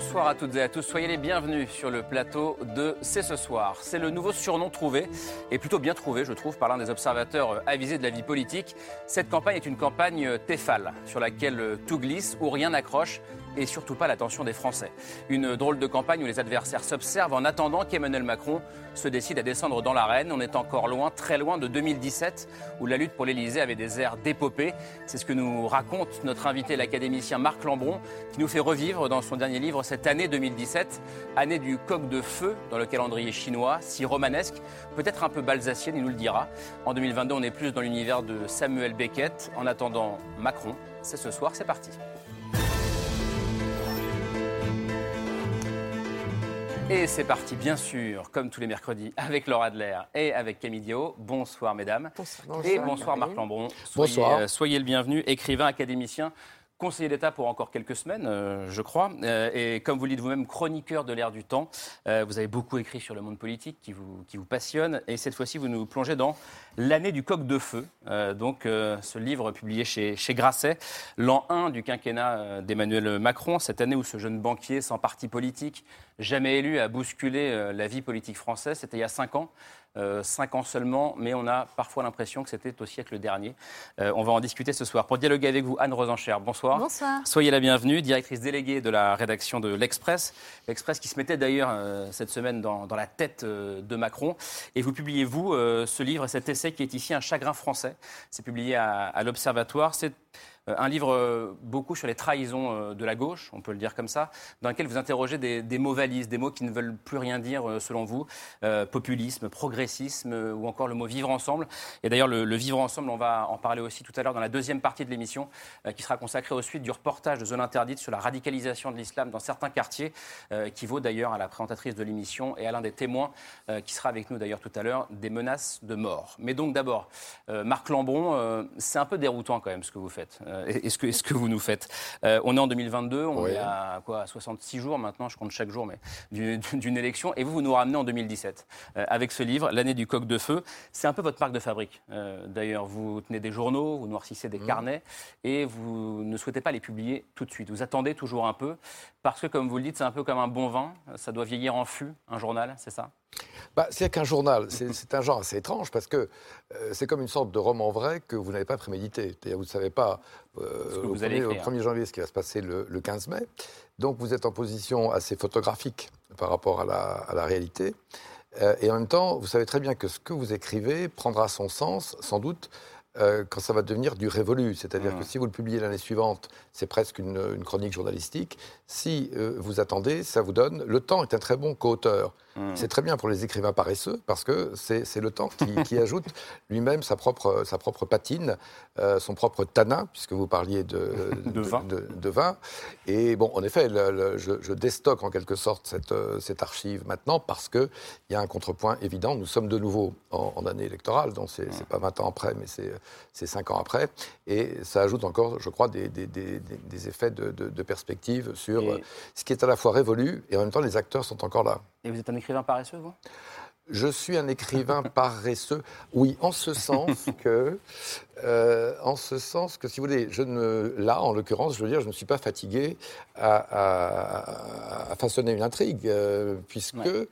Bonsoir à toutes et à tous, soyez les bienvenus sur le plateau de C'est ce soir. C'est le nouveau surnom trouvé, et plutôt bien trouvé, je trouve, par l'un des observateurs avisés de la vie politique. Cette campagne est une campagne Tefal, sur laquelle tout glisse ou rien n'accroche, et surtout pas l'attention des Français. Une drôle de campagne où les adversaires s'observent en attendant qu'Emmanuel Macron se décide à descendre dans l'arène. On est encore loin, très loin de 2017, où la lutte pour l'Elysée avait des airs d'épopée. C'est ce que nous raconte notre invité, l'académicien Marc Lambron, qui nous fait revivre dans son dernier livre cette année 2017, année du coq de feu dans le calendrier chinois, si romanesque, peut-être un peu balsacienne, il nous le dira. En 2022, on est plus dans l'univers de Samuel Beckett. En attendant Macron, c'est ce soir, c'est parti. Et c'est parti, bien sûr, comme tous les mercredis, avec Laura Adler et avec Camille Dio. Bonsoir, mesdames. Bonsoir. Et bonsoir, Marc Lambron. Soyez, Bonsoir. euh, soyez le bienvenu, écrivain, académicien, conseiller d'État pour encore quelques semaines, euh, je crois. Euh, et comme vous le dites vous-même, chroniqueur de l'ère du temps. Euh, vous avez beaucoup écrit sur le monde politique qui vous, qui vous passionne. Et cette fois-ci, vous nous plongez dans L'année du coq de feu. Euh, donc, euh, ce livre publié chez, chez Grasset, l'an 1 du quinquennat euh, d'Emmanuel Macron, cette année où ce jeune banquier sans parti politique, jamais élu, a bousculé la vie politique française. C'était il y a cinq ans. Euh, cinq ans seulement, mais on a parfois l'impression que c'était au siècle dernier. Euh, on va en discuter ce soir. Pour dialoguer avec vous, Anne Rosencher, bonsoir. Bonsoir. Soyez la bienvenue, directrice déléguée de la rédaction de l'Express. L'Express qui se mettait d'ailleurs euh, cette semaine dans, dans la tête de Macron. Et vous publiez, vous, ce livre et cet essai qui est ici un chagrin français. C'est publié à, l'Observatoire. Un livre euh, beaucoup sur les trahisons euh, de la gauche, on peut le dire comme ça, dans lequel vous interrogez des, mots valises, des mots qui ne veulent plus rien dire euh, selon vous. Euh, populisme, progressisme euh, ou encore le mot vivre ensemble. Et d'ailleurs, le, vivre ensemble, on va en parler aussi tout à l'heure dans la deuxième partie de l'émission euh, qui sera consacrée aux suites du reportage de Zone Interdite sur la radicalisation de l'islam dans certains quartiers, euh, qui vaut d'ailleurs à la présentatrice de l'émission et à l'un des témoins euh, qui sera avec nous d'ailleurs tout à l'heure, des menaces de mort. Mais donc d'abord, euh, Marc Lambron, euh, c'est un peu déroutant quand même ce que vous faites. Euh, et, et ce, que, ce que vous nous faites. Euh, on est en 2022, on Oui. est à quoi, à 66 jours maintenant, je compte chaque jour, mais d'une élection. Et vous, vous nous ramenez en 2017 euh, avec ce livre, L'année du coq de feu. C'est un peu votre marque de fabrique. D'ailleurs, vous tenez des journaux, vous noircissez des carnets et vous ne souhaitez pas les publier tout de suite. Vous attendez toujours un peu parce que, comme vous le dites, c'est un peu comme un bon vin. Ça doit vieillir en fût, un journal, c'est ça? Bah, c'est qu'un journal, c'est un genre assez étrange parce que euh, c'est comme une sorte de roman vrai que vous n'avez pas prémédité. Vous ne savez pas euh, au, vous allez 1er, au écrire. 1er janvier ce qui va se passer le, le 15 mai. Donc vous êtes en position assez photographique par rapport à la, à la réalité. Euh, et en même temps, vous savez très bien que ce que vous écrivez prendra son sens, sans doute, euh, quand ça va devenir du révolu. C'est-à-dire Mmh. que si vous le publiez l'année suivante, c'est presque une, une chronique journalistique. Si euh, vous attendez, ça vous donne. Le temps est un très bon co-auteur. Mmh. C'est très bien pour les écrivains paresseux parce que c'est le temps qui, qui ajoute lui-même sa propre, sa propre patine, euh, son propre tanin, puisque vous parliez de, De vin. de, de vin. Et bon, en effet, le- le- je, je déstocke en quelque sorte cette, cette archive maintenant parce qu'il y a un contrepoint évident. Nous sommes de nouveau en, en année électorale, donc c'est c'est pas 20 ans après, mais c'est c'est 5 ans après. Et ça ajoute encore, je crois, des, des- des- des- des effets de, de- de perspective sur Et- euh, ce qui est à la fois révolu et en même temps les acteurs sont encore là. Et vous êtes un écrivain paresseux, vous? Je suis un écrivain paresseux. Oui, en ce sens que, euh, en ce sens que, si vous voulez, je ne, là, en l'occurrence, je veux dire, je ne suis pas fatigué à, à- à façonner une intrigue, euh, puisque Ouais.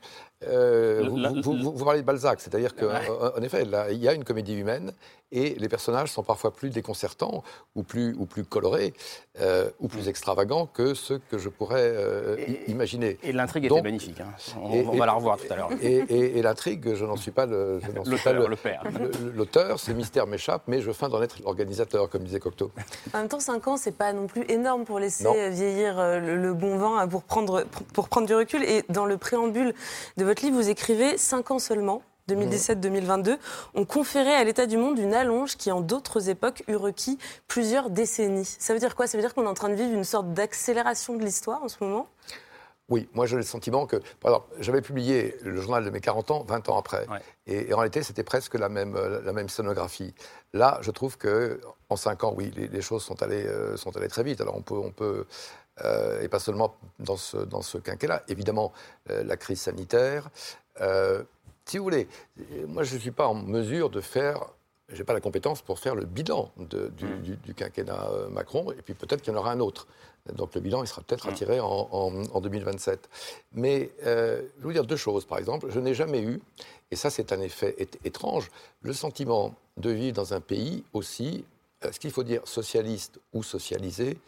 euh, Le- vous, la- vous- vous- vous parlez de Balzac, c'est-à-dire qu'en Ouais. effet, là, il y a une comédie humaine et les personnages sont parfois plus déconcertants ou plus, ou plus colorés euh, ou plus extravagants que ceux que je pourrais euh, Et- imaginer. Et l'intrigue était magnifique. hein. On, et- on et- va la revoir tout à l'heure. Et, et- et l'intrigue, je n'en suis pas le- je n'en suis pas L'auteur, le- le père. L'auteur, ces mystères m'échappent, mais je feins d'en être l'organisateur, comme disait Cocteau. En même temps, 5 ans, c'est pas non plus énorme pour laisser Non. vieillir euh, le, le bon vin, euh, pour prendre, pour, pour prendre du recul. Et dans le préambule de votre livre, vous écrivez 5 ans seulement. 2017-2022, ont conféré à l'état du monde une allonge qui, en d'autres époques, eut requis plusieurs décennies. Ça veut dire quoi? Ça veut dire qu'on est en train de vivre une sorte d'accélération de l'histoire en ce moment? Oui, moi j'ai le sentiment que. j'avais publié le journal de mes 40 ans 20 ans après. Et, en réalité, c'était presque la même, la même scénographie. Là, je trouve qu'en 5 ans, oui, les, choses sont allées, euh, sont allées très vite. Alors on peut. On peut euh, et pas seulement dans ce, dans ce quinquennat, évidemment, euh, la crise sanitaire. Si vous voulez, moi je ne suis pas en mesure de faire je n'ai pas la compétence pour faire le bilan de, du, mmh. du, quinquennat Macron, et puis peut-être qu'il y en aura un autre. Donc le bilan, il sera peut-être retiré en, 2027. Mais euh, je vais vous dire deux choses, par exemple. Je n'ai jamais eu, et ça c'est un effet étrange, le sentiment de vivre dans un pays aussi, euh, ce qu'il faut dire, socialiste ou socialisé,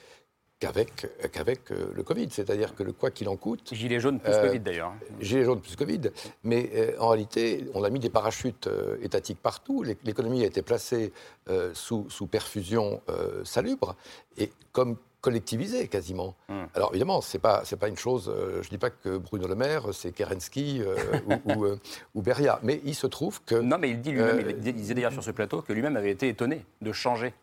qu'avec qu'avec euh, le Covid. C'est-à-dire que le quoi qu'il en coûte. Gilet jaune plus Covid d'ailleurs. Gilet jaune plus Covid. Mais en réalité, on a mis des parachutes étatiques partout. L'économie a été placée sous, sous, perfusion salubre. Et comme collectivisé quasiment. Hmm. Alors évidemment, c'est pas c'est pas une chose. Euh, je dis pas que Bruno Le Maire, c'est Kerensky euh, ou, euh, ou, Beria, mais il se trouve que non, mais il dit lui-même, il disait d'ailleurs sur ce plateau que lui-même avait été étonné de changer.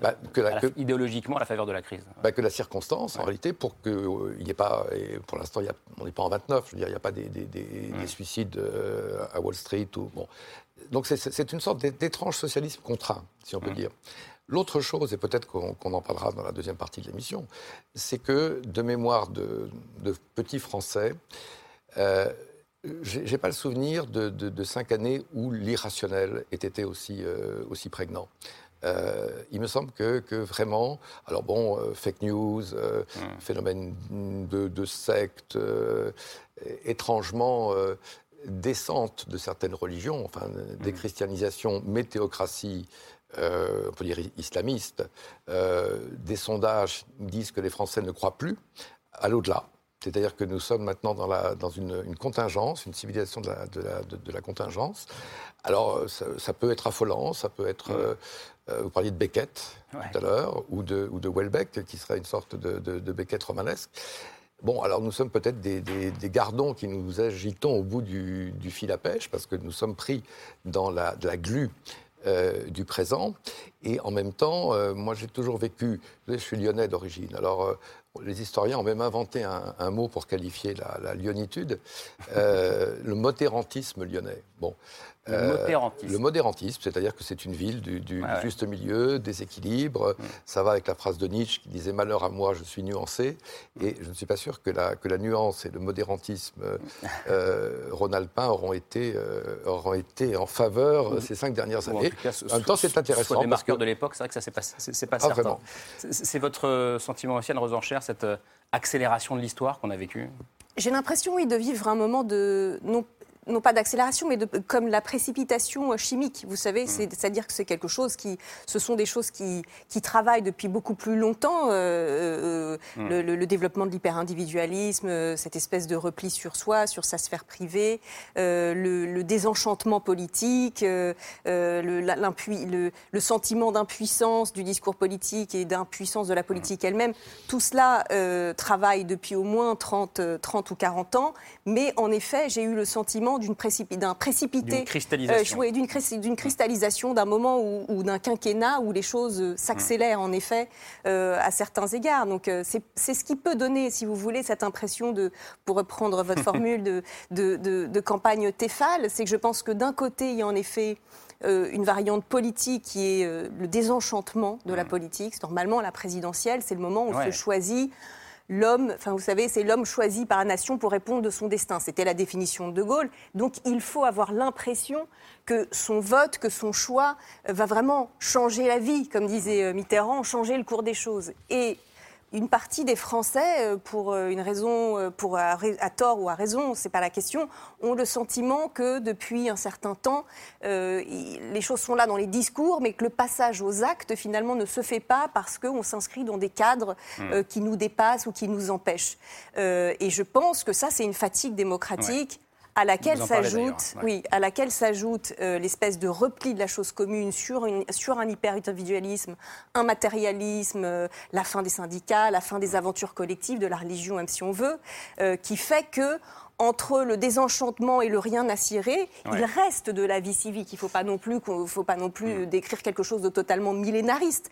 Bah, que la, idéologiquement à la faveur de la crise. Bah, que la circonstance, en réalité, pour qu'il n'y ait pas, et pour l'instant, on n'est pas en 29, je veux dire, il n'y a pas des, des, des, suicides à Wall Street. Ou, bon. Donc c'est une sorte d'étrange socialisme contraint, si on peut hmm. dire. L'autre chose, et peut-être qu'on en parlera dans la deuxième partie de l'émission, c'est que de mémoire de, petits Français, euh, je n'ai pas le souvenir de, cinq années où l'irrationnel ait été aussi, euh, aussi prégnant. Euh, il me semble que, vraiment, alors bon, euh, fake news, mmh. phénomène de, de secte, étrangement descente de certaines religions, enfin, mmh. déchristianisation, météocratie, euh, on peut dire islamiste, euh, des sondages disent que les Français ne croient plus à l'au-delà. C'est-à-dire que nous sommes maintenant dans, la, dans une, contingence, une civilisation de la, de la, contingence. Alors, euh, ça, peut être affolant, ça peut être. Vous parliez de Beckett tout à l'heure, ou de, ou de Welbeck, qui serait une sorte de, Beckett romanesque. Bon, alors nous sommes peut-être des, gardons qui nous agitons au bout du, fil à pêche, parce que nous sommes pris dans la, la glu euh, du présent. Et en même temps, euh, moi j'ai toujours vécu, je suis lyonnais d'origine, alors euh, les historiens ont même inventé un, mot pour qualifier la, la lyonitude, le motérantisme lyonnais. Bon, le euh, modérantisme. Le modérantisme, c'est-à-dire que c'est une ville du, juste milieu, déséquilibre. Mm. Ça va avec la phrase de Nietzsche qui disait Malheur à moi, je suis nuancé. Et je ne suis pas sûr que la, que la nuance et le modérantisme euh, euh rhône-alpin auront, été, euh, auront été en faveur ces cinq dernières années. En, même temps, c'est intéressant. Soit des marqueurs de l'époque, c'est vrai que ça, c'est pas, c'est, pas certain. C'est votre sentiment aussi, Anne Rosencher, cette accélération de l'histoire qu'on a vécue? J'ai l'impression, oui, de vivre un moment de, non non pas d'accélération, mais de, comme la précipitation chimique. Vous savez, mm. c'est-à-dire que c'est quelque chose qui, ce sont des choses qui, qui travaillent depuis beaucoup plus longtemps. Euh, euh, mm. le, développement de l'hyper-individualisme, euh, cette espèce de repli sur soi, sur sa sphère privée, le, désenchantement politique, le, le, sentiment d'impuissance du discours politique et d'impuissance de la politique mm. elle-même. Tout cela travaille depuis au moins 30, 30 ou 40 ans. Mais en effet, j'ai eu le sentiment d'une d'un précipité, cristallisation, euh, d'une cristallisation d'un moment ou d'un quinquennat où les choses euh, s'accélèrent en effet euh, à certains égards. Donc c'est ce qui peut donner, si vous voulez, cette impression de, pour reprendre votre formule, de, de, de, campagne Tefal, c'est que je pense que d'un côté il y a en effet une variante politique qui est le désenchantement de la mm. politique. Normalement, la présidentielle, c'est le moment où on se choisit l'homme, enfin vous savez, c'est l'homme choisi par la nation pour répondre de son destin. C'était la définition de De Gaulle. Donc il faut avoir l'impression que son vote, que son choix va vraiment changer la vie, comme disait euh, Mitterrand, changer le cours des choses. Et une partie des Français, euh, pour euh, une raison, euh, pour à, tort ou à raison, c'est pas la question, ont le sentiment que depuis un certain temps, les choses sont là dans les discours, mais que le passage aux actes finalement ne se fait pas parce qu'on s'inscrit dans des cadres hmm. qui nous dépassent ou qui nous empêchent. et je pense que ça, c'est une fatigue démocratique à laquelle s'ajoute, oui, à laquelle s'ajoute euh, l'espèce de repli de la chose commune sur, une, sur un hyper-individualisme, un matérialisme, euh, la fin des syndicats, la fin des aventures collectives, de la religion, même si on veut, euh, qui fait que entre le désenchantement et le rien à cirer, il reste de la vie civique. Il ne faut pas non plus, faut pas non plus mm. décrire quelque chose de totalement millénariste.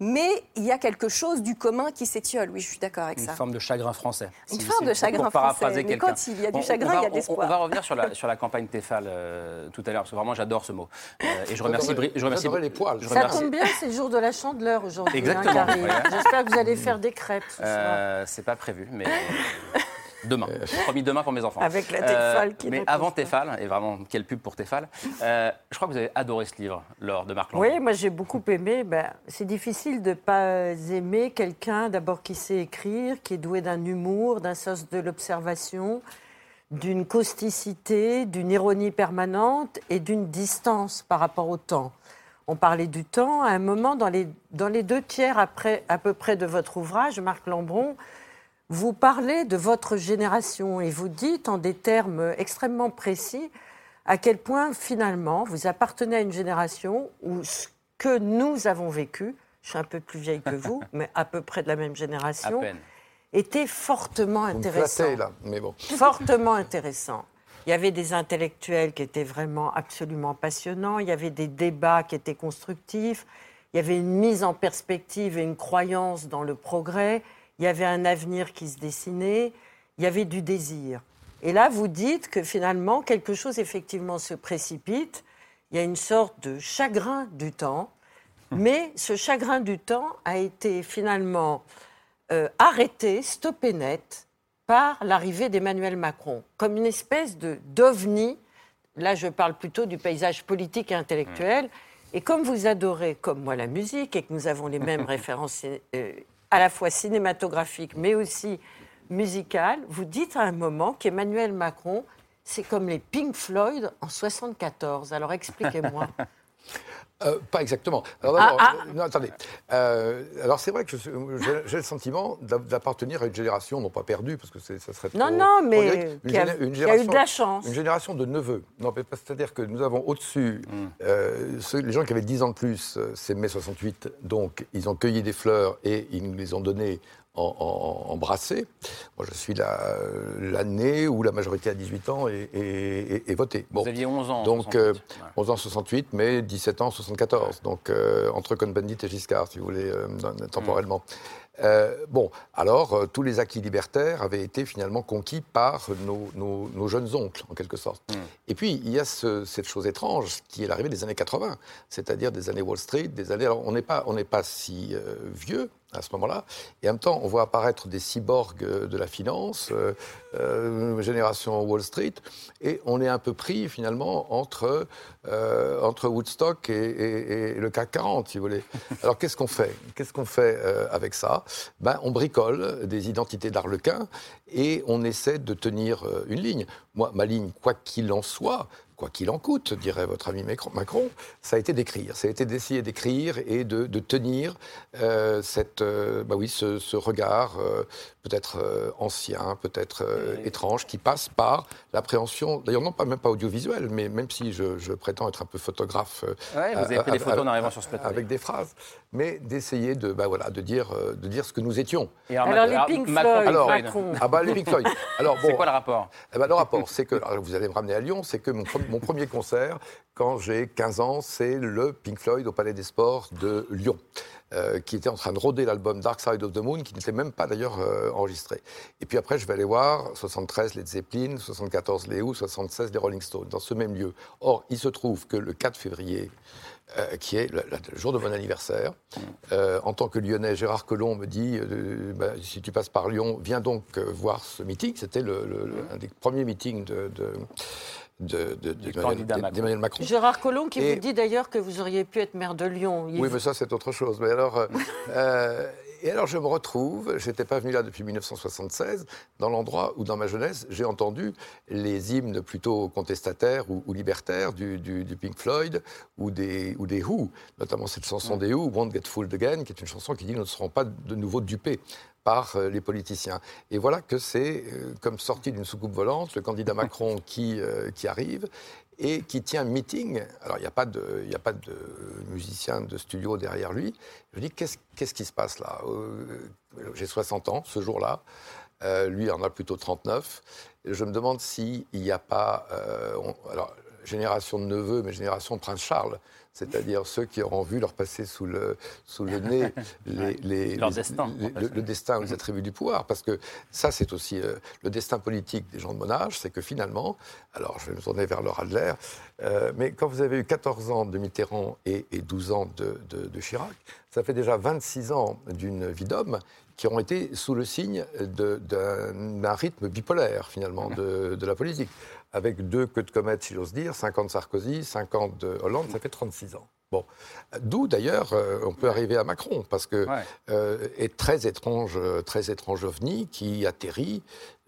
Mais il y a quelque chose du commun qui s'étiole. Oui, je suis d'accord avec ça. Une forme de chagrin français. Une forme de chagrin français. Mais quand il y a du chagrin, il y a de l'espoir. On va revenir sur la, sur la campagne Tefal euh, tout à l'heure, parce que vraiment j'adore ce mot. Euh, et je remercie, je remercie, les poils. Ça tombe bien, c'est le jour de la chandeleur aujourd'hui. Hein, Exactement. J'espère que vous allez faire des crêpes. Ce euh, c'est pas prévu, mais. Demain. Euh, promis demain pour mes enfants. Avec la Tefal euh, qui Mais avant Tefal, et vraiment quelle pub pour Tefal, euh, je crois que vous avez adoré ce livre, Laure de Marc Lambron. Oui, moi j'ai beaucoup aimé. Ben, c'est difficile de ne pas aimer quelqu'un d'abord qui sait écrire, qui est doué d'un humour, d'un sens de l'observation, d'une causticité, d'une ironie permanente et d'une distance par rapport au temps. On parlait du temps. À un moment, dans les, dans les deux tiers après, à peu près de votre ouvrage, Marc Lambron, vous parlez de votre génération et vous dites en des termes extrêmement précis à quel point finalement vous appartenez à une génération où ce que nous avons vécu, je suis un peu plus vieille que vous, mais à peu près de la même génération, était fortement intéressant. là, mais bon. Fortement intéressant. Il y avait des intellectuels qui étaient vraiment absolument passionnants, il y avait des débats qui étaient constructifs, il y avait une mise en perspective et une croyance dans le progrès, il y avait un avenir qui se dessinait, il y avait du désir. Et là, vous dites que finalement, quelque chose effectivement se précipite, il y a une sorte de chagrin du temps, mais ce chagrin du temps a été finalement euh, arrêté, stoppé net, par l'arrivée d'Emmanuel Macron, comme une espèce de d'ovni. Là, je parle plutôt du paysage politique et intellectuel. Et comme vous adorez, comme moi, la musique et que nous avons les mêmes références euh, à la fois cinématographique mais aussi musical, vous dites à un moment qu'Emmanuel Macron, c'est comme les Pink Floyd en 74. Alors expliquez-moi. Euh, pas exactement. Alors, ah, ah. Euh, non, attendez. Euh, alors c'est vrai que j'ai le sentiment d'appartenir à une génération, non pas perdue, parce que ça serait Non, non, mais il y a eu de la chance. Une génération de neveux. Non, c'est-à-dire que nous avons au-dessus, mm. les gens qui avaient 10 ans de plus, c'est mai 68, donc ils ont cueilli des fleurs et ils nous les ont données en, brassé. Moi, je suis l'année où la majorité à 18 ans est, votée. Bon. Vous aviez 11 ans. Donc, 11 euh, ans 68, mais 17 ans 74. Donc, euh, entre Cohn-Bendit et Giscard, si vous voulez, euh, temporellement. bon, alors, tous les acquis libertaires avaient été finalement conquis par nos, jeunes oncles, en quelque sorte. Hmm. Et puis, il y a cette chose étrange qui est l'arrivée des années 80, c'est-à-dire des années Wall Street, des années... Alors, on n'est pas, pas si vieux, à ce moment-là. Et en même temps, on voit apparaître des cyborgs de la finance, euh, euh, génération Wall Street, et on est un peu pris finalement entre, euh, entre Woodstock et, le CAC 40, si vous voulez. Alors qu'est-ce qu'on fait? Qu'est-ce qu'on fait avec ça? Ben, On bricole des identités d'Arlequin et on essaie de tenir une ligne. Moi, ma ligne, quoi qu'il en soit, quoi qu'il en coûte, dirait votre ami Macron, ça a été d'écrire. Ça a été d'essayer d'écrire et de, tenir euh, euh, bah ce, regard euh, peut-être ancien, peut-être étrange, qui passe par l'appréhension, d'ailleurs non pas même pas audiovisuelle, mais même si je, prétends être un peu photographe. Ouais, vous avez pris des photos en arrivant sur ce plateau. Avec des phrases, mais d'essayer de, bah voilà, de, dire, de dire ce que nous étions. Et alors, les Pink Floyd, alors, Macron. Ah bah les Pink Floyd. Alors, bon, c'est quoi le rapport? Eh ben, Le rapport, c'est que, vous allez me ramener à Lyon, c'est que mon, mon premier concert, quand j'ai 15 ans, c'est le Pink Floyd au Palais des Sports de Lyon. Euh, qui était en train de rôder l'album Dark Side of the Moon, qui n'était même pas d'ailleurs euh, enregistré. Et puis après, je vais aller voir 73 les Zeppelin, 74 les Who, 76 les Rolling Stones, dans ce même lieu. Or, il se trouve que le 4 février, euh, qui est le, jour de mon anniversaire. en tant que Lyonnais, Gérard Collomb me dit bah, si tu passes par Lyon, viens donc voir ce meeting. C'était le, un des premiers meetings de, d'Emmanuel Macron. Gérard Collomb qui vous dit d'ailleurs que vous auriez pu être maire de Lyon. oui, mais ça c'est autre chose. Mais alors, euh, euh, et alors je me retrouve, j'étais pas venu là depuis 1976, dans l'endroit où dans ma jeunesse j'ai entendu les hymnes plutôt contestataires ou, libertaires du, Pink Floyd ou des, ou des Who, notamment cette chanson mm. des Who, Won't Get Fooled Again, qui est une chanson qui dit nous ne serons pas de nouveau dupés par euh, les politiciens. Et voilà que c'est euh, comme sorti d'une soucoupe volante, le candidat Macron qui, euh, qui arrive et qui tient un meeting. Alors, il n'y a, pas de, a pas de musicien de studio derrière lui. Je dis, qu'est-ce, qu'est-ce qui se passe là? J'ai 60 ans ce jour-là. Euh, lui en a plutôt 39. Je me demande s'il n'y a pas. euh, alors, génération de neveux, mais génération de Prince Charles. C'est-à-dire ceux qui auront vu leur passer sous le, sous le nez les, les- Leur les- destin, les- en fait. le, le destin ou les attributs du pouvoir. Parce que ça, c'est aussi euh, le destin politique des gens de mon âge, c'est que finalement, alors je vais me tourner vers Laura Adler, euh, mais quand vous avez eu 14 ans de Mitterrand et, et 12 ans de, de- de Chirac, ça fait déjà 26 ans d'une vie d'homme qui ont été sous le signe d'un rythme bipolaire, finalement, de, de la politique. Avec deux queues de comète, si j'ose dire, 50 Sarkozy, 50 de Hollande, ça fait 36 ans. Bon. D'où, d'ailleurs, euh, on peut arriver à Macron, parce que Ouais. euh, est très étrange, euh, très étrange ovni qui atterrit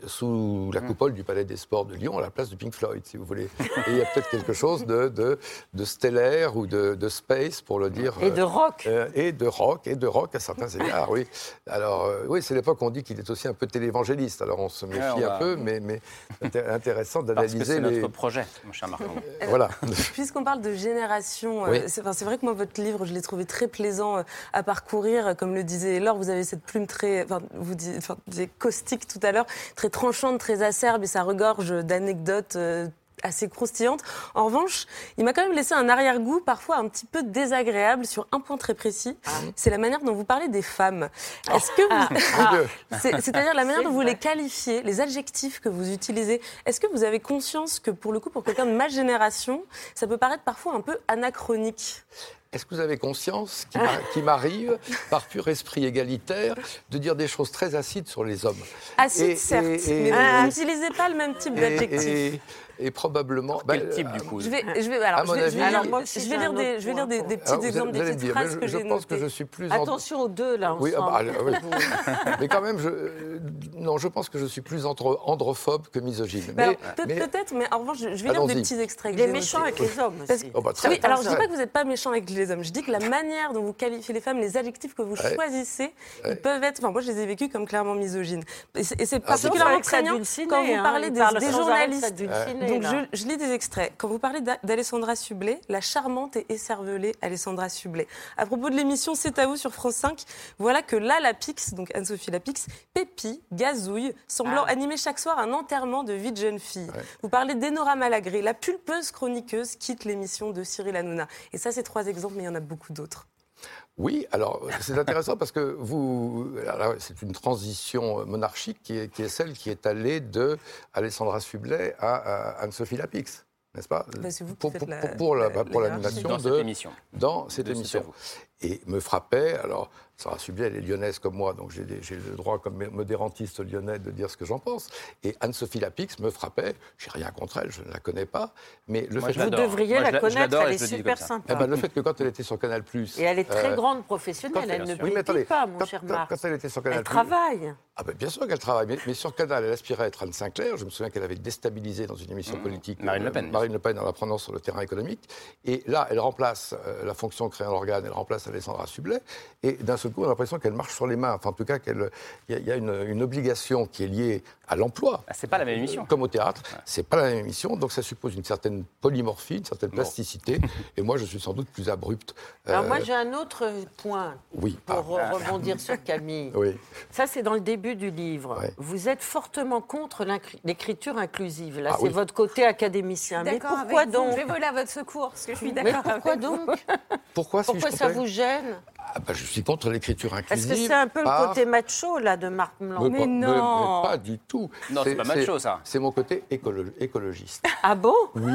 sous la coupole du Palais des Sports de Lyon à la place de Pink Floyd, si vous voulez. Et il y a peut-être quelque chose de, de, de stellaire ou de, de space, pour le dire. Et de rock. euh, et de rock, et de rock à certains égards, oui. Alors, euh, oui, c'est l'époque où on dit qu'il est aussi un peu télévangéliste. Alors, on se méfie Ouais, on un va- peu, mais, mais inté- intéressant d'analyser c'est les. notre projet, mon cher Marc. Voilà. Puisqu'on parle de génération, euh, Oui. c'est enfin, vrai que moi, votre livre, je l'ai trouvé très plaisant euh, à parcourir. Comme le disait Laure, vous avez cette plume très, enfin, vous disiez, enfin, vous disiez caustique tout à l'heure, très tranchante, très acerbe, et ça regorge d'anecdotes. euh, assez croustillantes. En revanche, il m'a quand même laissé un arrière-goût parfois un petit peu désagréable sur un point très précis. C'est la manière dont vous parlez des femmes. Est-ce que vous... Dieu. C'est- C'est-à-dire la manière dont vous les qualifiez, les adjectifs que vous utilisez. Est-ce que vous avez conscience que pour le coup, pour quelqu'un de ma génération, ça peut paraître parfois un peu anachronique? Est-ce que vous avez conscience qu'il m'a- qu'il m'arrive, par pur esprit égalitaire, de dire des choses très acides sur les hommes? Acide, Et- certes, et- et- mais vous n'utilisez pas le même type d'adjectif. Et, probablement. Quel bah, type, euh, du coup Je vais, je vais, alors, À je mon vais, je vais avis- lire- Alors, moi aussi, je j'ai vais lire un des, je vais lire des, des petits alors, vous exemples, allez- des petites dire, phrases je, que je j'ai pense que je suis plus en- Attention aux deux, là, Oui, ah bah, oui. mais quand même, je, euh, non, je pense que je suis plus andro- androphobe que misogyne. Mais- Peut-être, mais en revanche, je je vais lire des petits extraits. Il est méchant avec les hommes aussi. Oh, bah, très Oui, alors je dis pas que vous n'êtes pas méchant avec les hommes. Je dis que la manière dont vous qualifiez les femmes, les adjectifs que vous choisissez, ils peuvent être. Enfin, moi, je les ai vécus comme clairement misogynes. Et c'est Ah, particulièrement prégnant quand vous hein, parlez il des, journalistes. Donc, là. je, je lis des extraits. Quand vous parlez d'A- d'Alessandra Sublet, la charmante et écervelée Alessandra Sublet. À propos de l'émission C'est à vous sur France 5, voilà que là, la Pix, donc Anne-Sophie Lapix, pépit, gazouille, semblant Ah. animer chaque soir un enterrement de vie de jeune fille. Vous parlez d'Enora Malagré, la pulpeuse chroniqueuse quitte l'émission de Cyril Hanouna. Et ça, c'est trois exemples, mais il y en a beaucoup d'autres. Oui, alors c'est intéressant parce que vous, c'est une transition monarchique qui est, qui est celle qui est allée de Alessandra Sublet à, à Anne-Sophie Lapix, n'est-ce pas? C'est vous Pour, pour- la- pour- la- la- pour la l'animation Dans cette de émission. dans cette émission. Et me frappait, alors Sarah Sublet, elle est lyonnaise comme moi, donc j'ai le droit comme modérantiste lyonnais de dire ce que j'en pense. Et Anne-Sophie Lapix me frappait, j'ai rien contre elle, je ne la connais pas, mais le Moi, fait Vous devriez Moi, la connaître, elle est super sympa. eh ben, le fait que quand elle était sur Canal+, Et elle est très euh, grande professionnelle, quand- elle ne. Oui, mais pas, mon quand, cher quand- Marc. quand elle était sur Canal+, Elle travaille. Ah ben, bien sûr qu'elle travaille, mais, mais sur Canal, elle aspirait à être Anne Sinclair. Je me souviens qu'elle avait déstabilisé dans une émission politique Marine Le euh, Pen, Marine Le Pen en la prenant sur le terrain économique. Et là, elle remplace euh, la fonction créée en organe, elle remplace Alessandra Sublet. Et d'un seul coup, on a l'impression qu'elle marche sur les mains. Enfin, en tout cas, qu'il y, a- il y a une, une obligation qui est liée à l'emploi. Ah, c'est pas la même émission. Comme au théâtre, c'est pas la même émission, donc ça suppose une certaine polymorphie, une certaine Bon. plasticité. Et moi, je suis sans doute plus abrupte. Alors Euh, moi, j'ai un autre point oui, pour ah, re- rebondir sur Camille. oui. Ça, c'est dans le début du livre. Ouais. Vous êtes fortement contre l'écriture inclusive. Là, Ah c'est oui. votre côté académicien. Mais D'accord pourquoi vous. donc Je vais voler à votre secours, parce que je suis Mais d'accord pourquoi avec vous. donc Pourquoi, ça vous gêne Ah ben, Je suis contre l'écriture Est-ce inclusive. que c'est un peu le côté macho là de Marc Blanc Mais me- non. Pas du tout. Non, c'est pas macho, ça. C'est mon côté écolo- écologiste. Ah bon? Oui.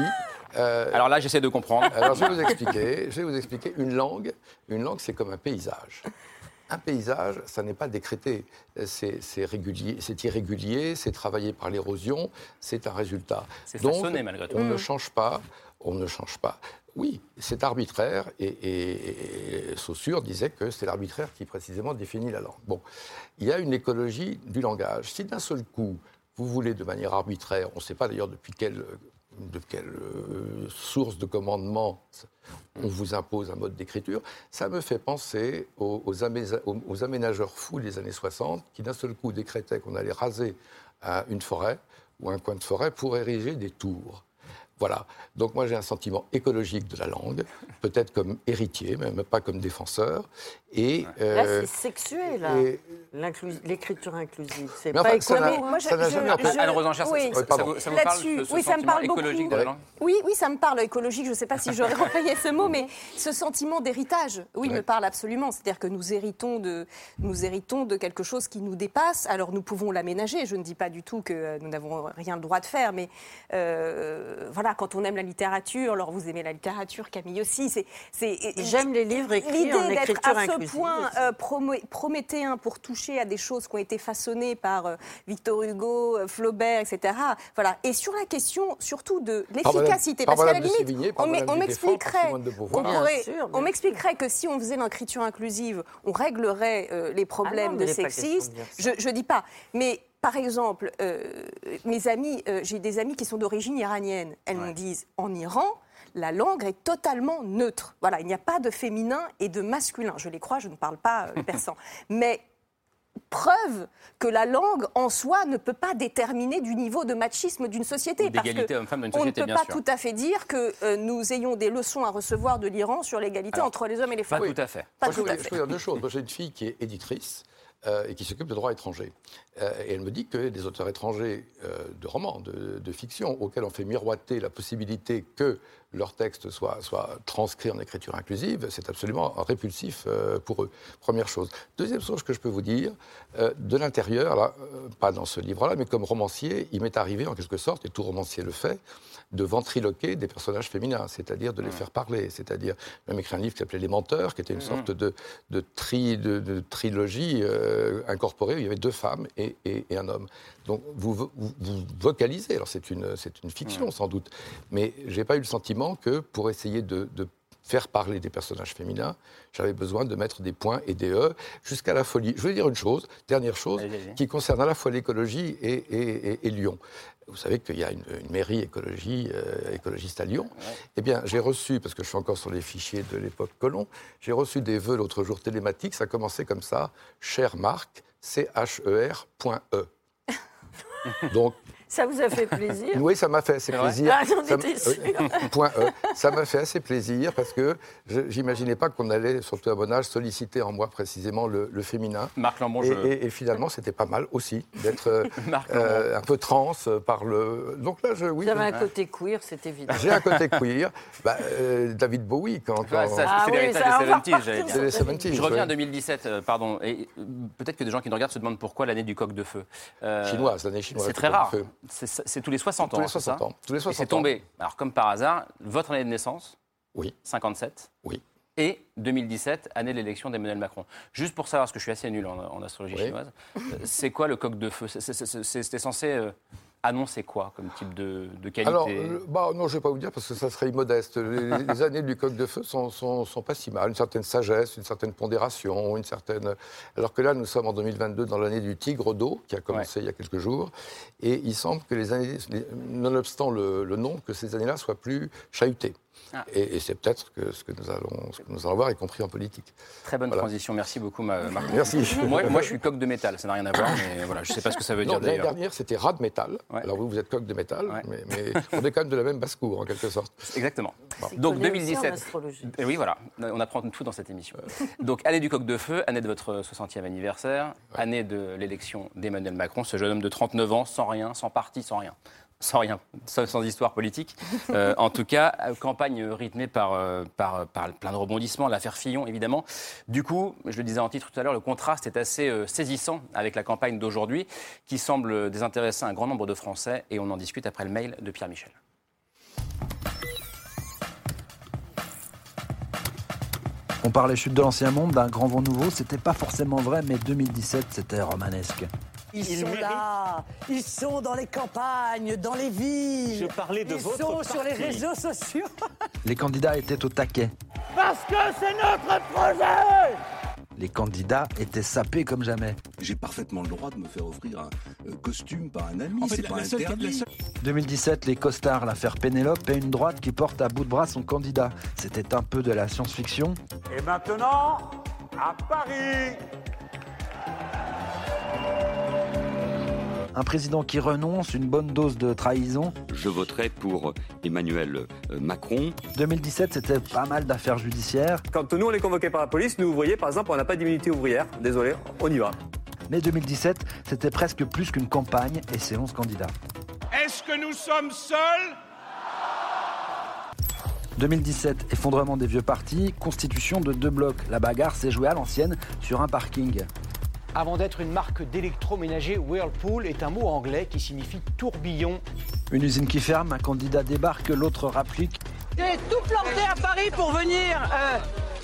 Euh, Alors là, j'essaie de comprendre. alors, je vais vous expliquer. Je vais vous expliquer. Une langue, une langue, c'est comme un paysage. Un paysage, ça n'est pas décrété. C'est c'est régulier, c'est irrégulier, c'est travaillé par l'érosion, c'est un résultat. C'est Donc, façonné, malgré tout. On Mm. ne change pas. On ne change pas. Oui, c'est arbitraire et, Saussure disait que c'est l'arbitraire qui précisément définit la langue. Bon, il y a une écologie du langage. Si d'un seul coup, vous voulez de manière arbitraire, on ne sait pas d'ailleurs depuis quelle, de quelle euh, source de commandement on vous impose un mode d'écriture, ça me fait penser aux aménageurs fous des années 60 qui d'un seul coup décrétaient qu'on allait raser euh, une forêt ou un coin de forêt pour ériger des tours. Voilà. Donc moi j'ai un sentiment écologique de la langue, peut-être comme héritier, mais pas comme défenseur. Et, Là, euh, c'est sexué, là. L'écriture inclusive. C'est Mais pas enfin, ça n'a- écolo. ça n'a jamais je- Anne Rosenchère, ça- oui. ça, Oui, ça pardon. vous, ça vous parle, Là-dessus, ce, ce oui, ça me parle beaucoup. écologique de la langue Oui, oui, ça me parle écologique. Je ne sais pas si j'aurais employé ce mot, mais ce sentiment d'héritage, oui, Ouais. me parle absolument. C'est-à-dire que nous héritons de, nous héritons de quelque chose qui nous dépasse. Alors nous pouvons l'aménager. Je ne dis pas du tout que euh, nous n'avons rien le droit de faire, mais euh, voilà, quand on aime la littérature, alors vous aimez la littérature, Camille aussi. C'est, J'aime les livres écrits en écriture inclusive. Point euh, promo- prométhéen pour toucher à des choses qui ont été façonnées par euh, Victor Hugo, euh, Flaubert, etc. Voilà. Et sur la question surtout de l'efficacité, par parce qu'à la de limite, Sévigné, on m'expliquerait, de on, m'expliquerait que si on faisait l'écriture inclusive, on réglerait euh, les problèmes Ah non, de de sexisme. ça. Je, je dis pas, mais par exemple, euh, mes amis, euh, j'ai des amis qui sont d'origine iranienne. Elles me disent en Iran. La langue est totalement neutre. Voilà, il n'y a pas de féminin et de masculin. Je les crois, je ne parle pas euh, persan. Mais preuve que la langue en soi ne peut pas déterminer du niveau de machisme d'une société. Ou parce d'égalité que homme-femme d'une on ne société, peut pas sûr. tout à fait dire que euh, nous ayons des leçons à recevoir de l'Iran sur l'égalité Alors, entre les hommes et les Pas femmes. tout à fait. Pas Moi, je tout à voulais- je fait. voulais dire deux choses. Moi, j'ai une fille qui est éditrice euh, et qui s'occupe de droit étranger. Euh, et elle me dit que des auteurs étrangers euh, de romans, de, de fiction, auxquels on fait miroiter la possibilité que leur texte soit, soit transcrit en écriture inclusive, c'est absolument répulsif euh, pour eux. Première chose. Deuxième chose que je peux vous dire, euh, de l'intérieur, là, euh, pas dans ce livre-là, mais comme romancier, il m'est arrivé en quelque sorte, et tout romancier le fait, de ventriloquer des personnages féminins, c'est-à-dire de les faire parler, c'est-à-dire même écrit un livre qui s'appelait Les Menteurs, qui était une sorte de, de, tri, de, de trilogie euh, incorporée où il y avait deux femmes et, et- et un homme. Donc vous, vous, vous vocalisez, alors c'est une, c'est une fiction sans doute, mais j'ai pas eu le sentiment que pour essayer de, de faire parler des personnages féminins, j'avais besoin de mettre des points et des E jusqu'à la folie. Je veux dire une chose, dernière chose, Allez, allez. qui concerne à la fois l'écologie et, et- et- et Lyon. Vous savez qu'il y a une, une mairie écologie, euh, écologiste à Lyon. Eh bien, j'ai reçu, parce que je suis encore sur les fichiers de l'époque Colomb, j'ai reçu des vœux l'autre jour télématiques. Ça commençait comme ça Cher Marc, C-H-E-R.E. Donc, Ça vous a fait plaisir oui, ça m'a fait assez plaisir. Ah, j'en Ça étais sûre. Point E. Ça m'a fait assez plaisir parce que je n'imaginais pas qu'on allait, surtout à mon âge, solliciter en moi précisément le, le féminin. Marc Lambon, Et, je... et- et finalement, c'était pas mal aussi d'être euh, Marc euh, un peu trans par le. Donc là, je, oui, Vous avez je- un côté queer, c'est évident. j'ai un côté queer. Bah, euh, David Bowie, quand. Ça, Ah c'est oui, l'héritage des va 70s, j'allais repartir dire. C'est les sur 70s. Je reviens ouais. à 2017, euh, pardon. Et peut-être que des gens qui nous regardent se demandent pourquoi l'année du coq de feu. Euh, Chinoise, l'année chinoise. C'est très rare. C'est tous les 60 Tous ans. les hein, c'est 60 ça ans. Tous les Et 60 c'est ans. tombé, alors comme par hasard, votre année de naissance, Oui, 57, oui. et 2017, année de l'élection d'Emmanuel Macron. Juste pour savoir, parce que je suis assez nul en, en astrologie Oui. chinoise, euh, c'est quoi le coq de feu? C'était censé euh, annoncer quoi comme type de, de qualité Alors, bah, non, je ne vais pas vous dire parce que ça serait immodeste. Les, les années du coq de feu sont, sont, sont pas si mal. Une certaine sagesse, une certaine pondération, une certaine. Alors que là, nous sommes en 2022 dans l'année du tigre d'eau qui a commencé il y a quelques jours. Et il semble que les années, les- nonobstant le, le nom, que ces années-là soient plus chahutées. Ah. Et, et c'est peut-être que ce que nous allons, ce que nous allons voir, y compris en politique. Très bonne voilà. transition, merci beaucoup ma- Marc. Merci. moi, moi, je suis coq de métal, ça n'a rien à voir, mais voilà, je ne sais pas ce que ça veut Non, dire L'année dernière, c'était rat de métal. Ouais. Alors vous, vous êtes coq de métal, Ouais. mais, mais on est quand même de la même basse-cour, en quelque sorte. Exactement. Donc collé aussi en 2017. astrologie. Et oui, voilà, on apprend tout dans cette émission. Donc, année du coq de feu, année de votre 60e anniversaire, année de l'élection d'Emmanuel Macron, ce jeune homme de 39 ans, sans rien, sans parti, sans rien. Sans rien, sans, sans histoire politique. Euh, en tout cas, euh, campagne rythmée par, euh, par, par plein de rebondissements, l'affaire Fillon évidemment. Du coup, je le disais en titre tout à l'heure, le contraste est assez euh, saisissant avec la campagne d'aujourd'hui qui semble désintéresser un grand nombre de Français et on en discute après le mail de Pierre Michel. On parlait chute de l'ancien monde, d'un grand vent nouveau, c'était pas forcément vrai, mais 2017 c'était romanesque. Ils, Ils sont méritent- là, ils sont dans les campagnes, dans les villes. Je parlais de ils votre sont sur les réseaux sociaux. Les candidats étaient au taquet. Parce que c'est notre projet Les candidats étaient sapés comme jamais. J'ai parfaitement le droit de me faire offrir un euh, costume par un ami, En fait, c'est pas la seule- interdit. la seule- 2017, les costards, l'affaire Pénélope et une droite qui porte à bout de bras son candidat. C'était un peu de la science-fiction. Et maintenant, à Paris Un président qui renonce, une bonne dose de trahison. Je voterai pour Emmanuel euh, Macron. 2017, c'était pas mal d'affaires judiciaires. Quand nous, on est convoqués par la police, nous, vous voyez, par exemple, on n'a pas d'immunité ouvrière. Désolé, on y va. Mais 2017, c'était presque plus qu'une campagne et ses 11 candidats. Est-ce que nous sommes seuls? 2017, effondrement des vieux partis, constitution de deux blocs. La bagarre s'est jouée à l'ancienne sur un parking. Avant d'être une marque d'électroménager, Whirlpool est un mot anglais qui signifie tourbillon. Une usine qui ferme, un candidat débarque, l'autre rapplique. J'ai tout planté à Paris pour venir euh,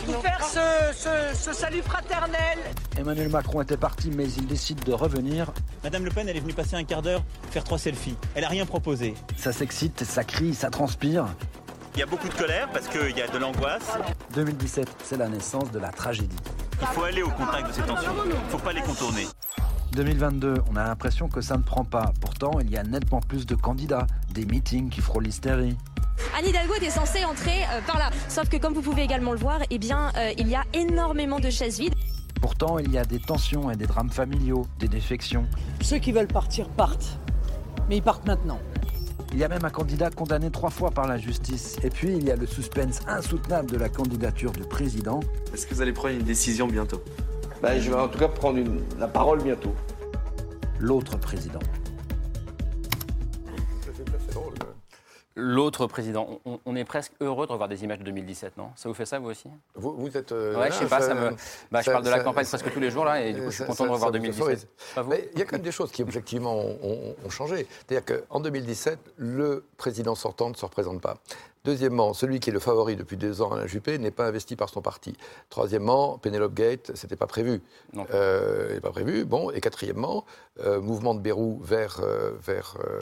vous faire ce, ce- ce salut fraternel. Emmanuel Macron était parti, mais il décide de revenir. Madame Le Pen, elle est venue passer un quart d'heure faire trois selfies. Elle a rien proposé. Ça s'excite, ça crie, ça transpire. Il y a beaucoup de colère parce qu'il y a de l'angoisse. 2017, c'est la naissance de la tragédie. Il faut aller au contact de ces tensions. Il ne faut pas les contourner. 2022, on a l'impression que ça ne prend pas. Pourtant, il y a nettement plus de candidats, des meetings qui frôlent l'hystérie. Anne Hidalgo était censée entrer euh, par là. Sauf que comme vous pouvez également le voir, eh bien, euh, il y a énormément de chaises vides. Pourtant, il y a des tensions et des drames familiaux, des défections. Ceux qui veulent partir partent. Mais ils partent maintenant. Il y a même un candidat condamné trois fois par la justice. Et puis, il y a le suspense insoutenable de la candidature du président. Est-ce que vous allez prendre une décision bientôt? Bah, Je vais en tout cas prendre une- la parole bientôt. L'autre président. L'autre président, on, on est presque heureux de revoir des images de 2017, non? Ça vous fait ça, vous aussi? Vous, vous êtes. euh, Ouais, je sais là, pas, ça me- bah, je parle de la ça- campagne presque tous les jours, là, et du coup, je suis content de revoir ça vous 2017. autorise. Pas vous? Mais il y a quand même des choses qui, objectivement, ont, changé. C'est-à-dire qu'en 2017, le président sortant ne se représente pas. Deuxièmement, celui qui est le favori depuis deux ans, Alain Juppé, n'est pas investi par son parti. Troisièmement, Penelope Gate, c'était pas prévu. Euh, il est pas prévu. Bon, et quatrièmement, euh, mouvement de Bérou vers, euh, vers euh,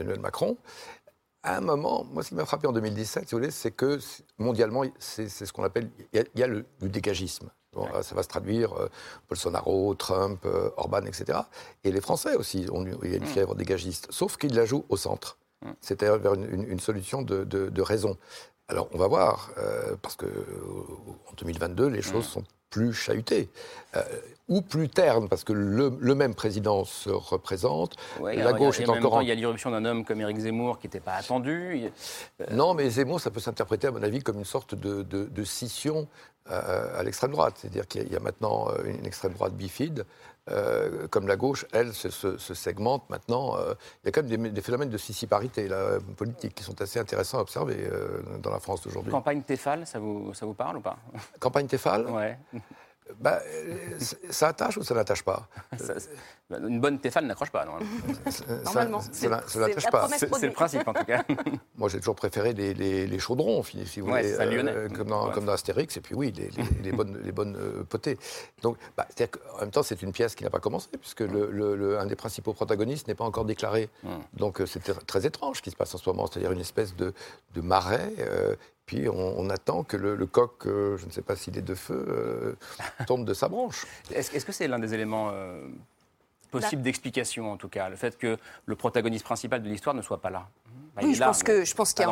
Emmanuel Macron. À un moment, moi, ce qui m'a frappé en 2017, si vous voulez, c'est que mondialement, c'est ce qu'on appelle, il y a, il y a le, dégagisme. Bon, Ça va se traduire euh, Bolsonaro, Trump, euh, Orban, etc. Et les Français aussi, ont, il y a une fièvre dégagiste. Sauf qu'ils la jouent au centre. C'est-à-dire vers une, une- une solution de, de- de raison. Alors, on va voir, euh, parce que euh, en 2022, les choses sont plus chahutées. Ou plus ternes, parce que le, le même président se représente. Ouais, la alors, gauche est encore temps, en Il y a l'irruption d'un homme comme Éric Zemmour qui n'était pas attendu. Euh, Non, mais Zemmour, ça peut s'interpréter, à mon avis, comme une sorte de, de- de scission euh, à l'extrême droite. C'est-à-dire qu'il y a- il y a maintenant euh, une extrême droite bifide, euh, comme la gauche, elle, se, se- se segmente maintenant. euh, il y a quand même des, des phénomènes de sissiparité là, politique qui sont assez intéressants à observer dans la France d'aujourd'hui. Campagne Tefal, ça vous, ça vous parle ou pas? Campagne Tefal? Ouais. Bah, euh, Ça attache ou ça n'attache pas? Ça- bah, Une bonne Tefal n'accroche pas, normalement. Normalement. Ça- n'attache pas. C'est le principe, en tout cas. Moi, j'ai toujours préféré les, les- les chaudrons, si vous Ouais, voulez, lyonnais. comme, dans, Ouais. comme dans Astérix, et puis oui, les, les- les bonnes, les bonnes euh, potées. Donc, bah, c'est-à-dire qu'en même temps, c'est une pièce qui n'a pas commencé, puisque le, le- le- un des principaux protagonistes n'est pas encore déclaré. Donc, euh, c'est tr- très étrange ce qui se passe en ce moment, c'est-à-dire une espèce de, de marais. euh, puis on, on attend que le, le coq, euh, je ne sais pas s'il est de feu, euh, tombe de sa branche. Est-ce que c'est l'un des éléments euh, possibles d'explication, en tout cas, le fait que le protagoniste principal de l'histoire ne soit pas là? Oui, est je là, pense que je pense qu'il y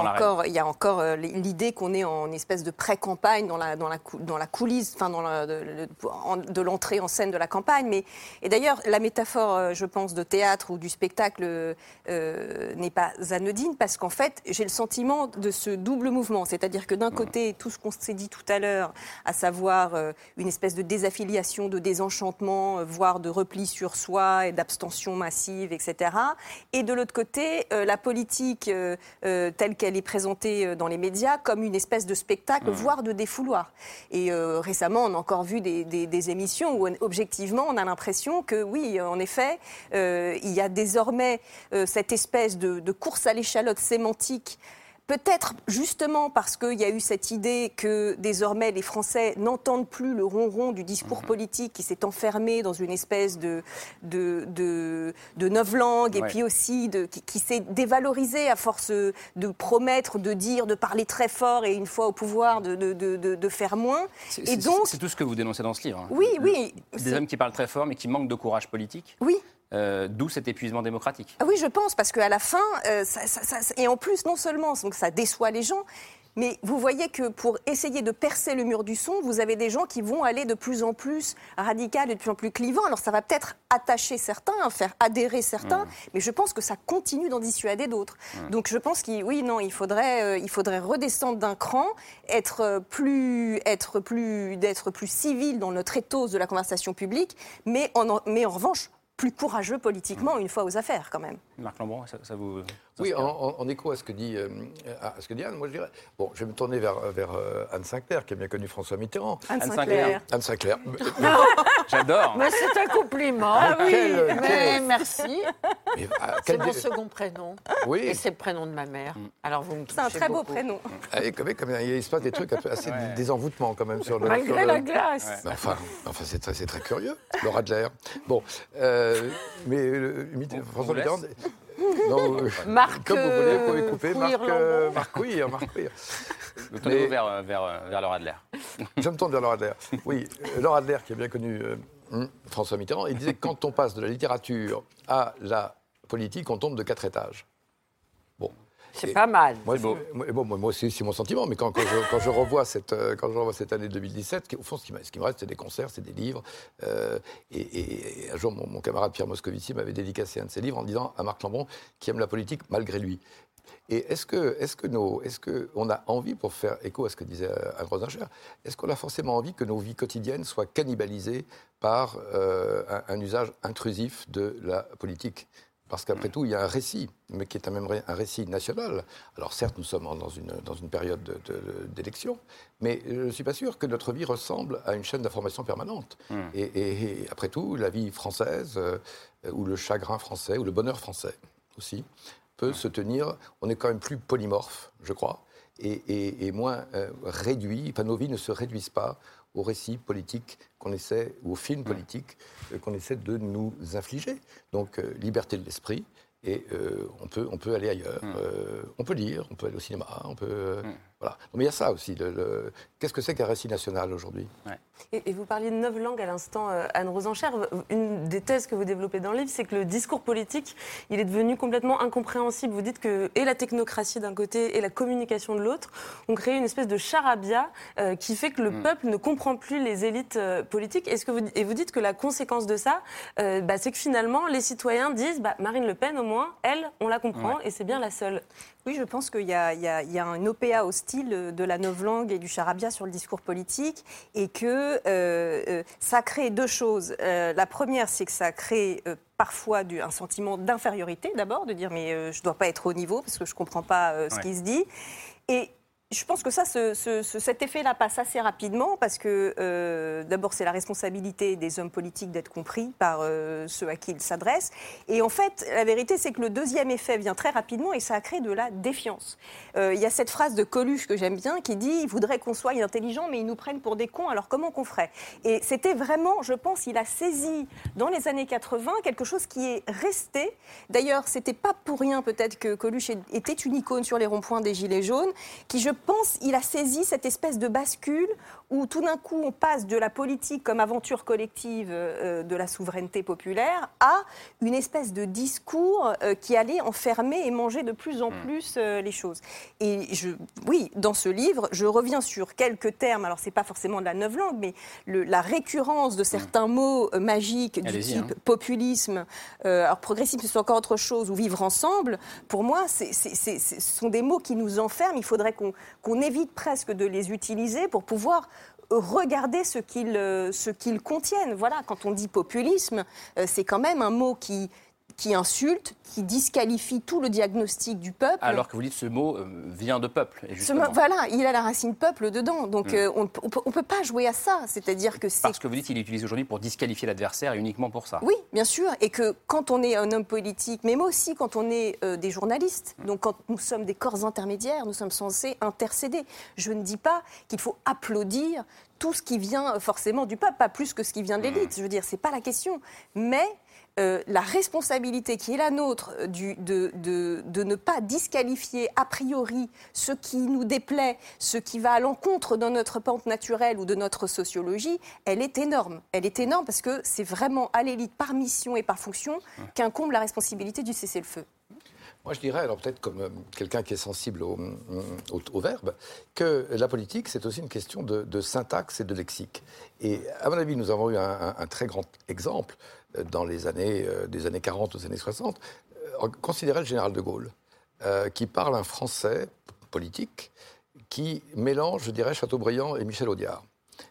y a encore euh, l'idée qu'on est en espèce de pré-campagne dans la dans la cou- dans la coulisse, enfin dans la, de, de- en- de l'entrée en scène de la campagne. Mais et d'ailleurs la métaphore, euh, je pense, de théâtre ou du spectacle euh, n'est pas anodine parce qu'en fait j'ai le sentiment de ce double mouvement, c'est-à-dire que d'un côté tout ce qu'on s'est dit tout à l'heure, à savoir euh, une espèce de désaffiliation, de désenchantement, voire de repli sur soi et d'abstention massive, etc. Et de l'autre côté, euh, la politique euh, euh, telle qu'elle est présentée euh, dans les médias comme une espèce de spectacle, voire de défouloir. Et euh, récemment, on a encore vu des, des- des émissions où, objectivement, on a l'impression que, oui, en effet, il y a désormais cette espèce de, de course à l'échalote sémantique Peut-être justement parce qu'il y a eu cette idée que désormais les Français n'entendent plus le ronron du discours Mhm. politique qui s'est enfermé dans une espèce de, de, de, de novlangue et Ouais. puis aussi de, qui, qui s'est dévalorisé à force de promettre, de dire, de parler très fort et une fois au pouvoir de, de, faire moins. C'est- Et c'est- donc, C'est tout ce que vous dénoncez dans ce livre. hein. Oui, Le- oui, Des hommes qui parlent très fort, mais qui manquent de courage politique. Oui. Euh, D'où cet épuisement démocratique. Ah oui, je pense, parce qu'à la fin, euh, ça- ça- ça- et en plus, non seulement donc ça déçoit les gens, Mais vous voyez que pour essayer de percer le mur du son, vous avez des gens qui vont aller de plus en plus radical et de plus en plus clivant. Alors ça va peut-être attacher certains, faire adhérer certains, mais je pense que ça continue d'en dissuader d'autres. Donc je pense qu'il oui, non, il faudrait, euh, il faudrait redescendre d'un cran, être euh, plus, être plus, d'être plus civil dans notre éthos de la conversation publique, mais en, mais en revanche plus courageux politiquement une fois aux affaires quand même. Marc Lambron, ça, ça vous. Oui, en, en- en écho à ce que dit, euh, à ce que dit Anne, moi je dirais. Bon, je vais me tourner vers, vers euh, Anne Sinclair, qui a bien connu François Mitterrand. Anne Sinclair. Anne Sinclair. J'adore. Mais c'est un compliment. Ah oui, mais quel- merci. Mais, ah, C'est quel mon dé- second prénom. Oui. Et c'est le prénom de ma mère. Alors vous me C'est un très beau prénom. Ah, même, quand même, il se passe des trucs assez Ouais. désenvoûtements quand même sur le. Malgré sur le- la glace. Mais enfin, enfin c'est très, c'est très curieux, Laura Adler. Bon, euh, mais euh, François Mitterrand. Non, euh, Marc, comme vous voulez, vous pouvez euh, couper. Marc, euh, Lambon. Marc Couir, Marc Couir. Vous tournez-vous Mais- vers, euh, vers, vers Laura Adler. Je me tourne vers Laura Adler. Oui, Laura Adler, qui a bien connu euh, hum, François Mitterrand, il disait que quand on passe de la littérature à la politique, on tombe de quatre étages. C'est pas mal. Moi, bon, moi, aussi, c'est mon sentiment, mais quand, quand je, quand je revois cette, euh, quand je revois cette année 2017, qui- au fond, ce qui, m'a- ce qui me reste, c'est des concerts, c'est des livres. euh, et, un jour, mon, mon camarade Pierre Moscovici m'avait dédicacé un de ses livres en disant à Marc Lambron qui aime la politique malgré lui. Et est-ce que, est-ce que nos, est-ce que on a envie, pour faire écho à ce que disait euh, Anne Rosencher, est-ce qu'on a forcément envie que nos vies quotidiennes soient cannibalisées par euh, un, un usage intrusif de la politique? Parce qu'après tout, il y a un récit, mais qui est un, même un récit national. Alors certes, nous sommes dans une, dans une période de- de- d'élection, mais je ne suis pas sûr que notre vie ressemble à une chaîne d'information permanente. Et, et- et après tout, la vie française, euh, ou le chagrin français, ou le bonheur français aussi, peut se tenir, on est quand même plus polymorphe, je crois, et moins euh, réduit, enfin, nos vies ne se réduisent pas au récit politique qu'on essaie, ou au film politique euh, qu'on essaie de nous infliger. Donc, euh, liberté de l'esprit, et euh, on, peut, on peut aller ailleurs. Euh, on peut lire, on peut aller au cinéma, on peut... euh, Voilà. Mais il y a ça aussi. le- le- Qu'est-ce que c'est qu'un récit national aujourd'hui? Et, et vous parliez de neuf langues à l'instant, euh, Anne Rosencher. Une des thèses que vous développez dans le livre, c'est que le discours politique, il est devenu complètement incompréhensible. Vous dites que et la technocratie d'un côté et la communication de l'autre ont créé une espèce de charabia euh, qui fait que le peuple ne comprend plus les élites euh, politiques. Est-ce que vous, et vous dites que la conséquence de ça, euh, bah, c'est que finalement, les citoyens disent bah, Marine Le Pen, au moins, elle, on la comprend et c'est bien la seule. Oui, je pense qu'il y, a- y y un OPA hostile de la novlangue et du charabia sur le discours politique et que euh, euh, ça crée deux choses. Euh, la première, c'est que ça crée euh, parfois du- un sentiment d'infériorité d'abord, de dire mais je ne dois pas être au niveau parce que je ne comprends pas ce Ouais. qui se dit. Et je pense que ça, ce- ce- ce- cet effet-là passe assez rapidement parce que euh, d'abord, c'est la responsabilité des hommes politiques d'être compris par euh, ceux à qui ils s'adressent. Et en fait, la vérité, c'est que le deuxième effet vient très rapidement et ça a créé de la défiance. Euh, Il y a cette phrase de Coluche que j'aime bien qui dit il voudrait qu'on soit intelligent, mais ils nous prennent pour des cons, alors comment qu'on ferait? Et c'était vraiment, je pense, il a saisi dans les années 80 quelque chose qui est resté. D'ailleurs, c'était pas pour rien peut-être que Coluche était une icône sur les ronds-points des Gilets jaunes, qui, je pense, il a saisi cette espèce de bascule où tout d'un coup on passe de la politique comme aventure collective euh, de la souveraineté populaire à une espèce de discours euh, qui allait enfermer et manger de plus en plus euh, les choses. Et je, oui, dans ce livre, je reviens sur quelques termes. Alors c'est pas forcément de la neuve langue, mais le- la récurrence de certains mots euh, magiques du type hein. populisme, alors progressisme c'est encore autre chose, ou vivre ensemble, pour moi, c'est- c'est- c'est- c'est- ce sont des mots qui nous enferment. Il faudrait qu'on qu'on évite presque de les utiliser pour pouvoir regarder ce qu'ils euh, contiennent. Voilà, quand on dit populisme, euh, c'est quand même un mot qui qui insulte, qui disqualifie tout le diagnostic du peuple. Alors que vous dites ce mot euh, vient de peuple. Et Ce justement, mot- voilà, il a la racine peuple dedans. Donc Mm. euh, on ne peut, pas jouer à ça. C'est-à-dire que c'est Parce que vous dites qu'il est utilisé aujourd'hui pour disqualifier l'adversaire et uniquement pour ça. Oui, bien sûr, et que quand on est un homme politique, même aussi quand on est euh, des journalistes, donc quand nous sommes des corps intermédiaires, nous sommes censés intercéder. Je ne dis pas qu'il faut applaudir tout ce qui vient forcément du peuple, pas plus que ce qui vient de l'élite. Je veux dire, c'est pas la question, mais euh, la responsabilité qui est la nôtre euh, du- de, de- de ne pas disqualifier a priori ce qui nous déplaît, ce qui va à l'encontre de notre pente naturelle ou de notre sociologie, elle est énorme. Elle est énorme parce que c'est vraiment à l'élite par mission et par fonction qu'incombe la responsabilité du cessez-le-feu. Moi, je dirais, alors peut-être comme euh, quelqu'un qui est sensible au, au, au verbe, que la politique, c'est aussi une question de, de, syntaxe et de lexique. Et à mon avis, nous avons eu un, un, un très grand exemple dans les années, euh, des années 40 aux années 60. Euh, considérez le général de Gaulle, euh, qui parle un français politique qui mélange, je dirais, Chateaubriand et Michel Audiard,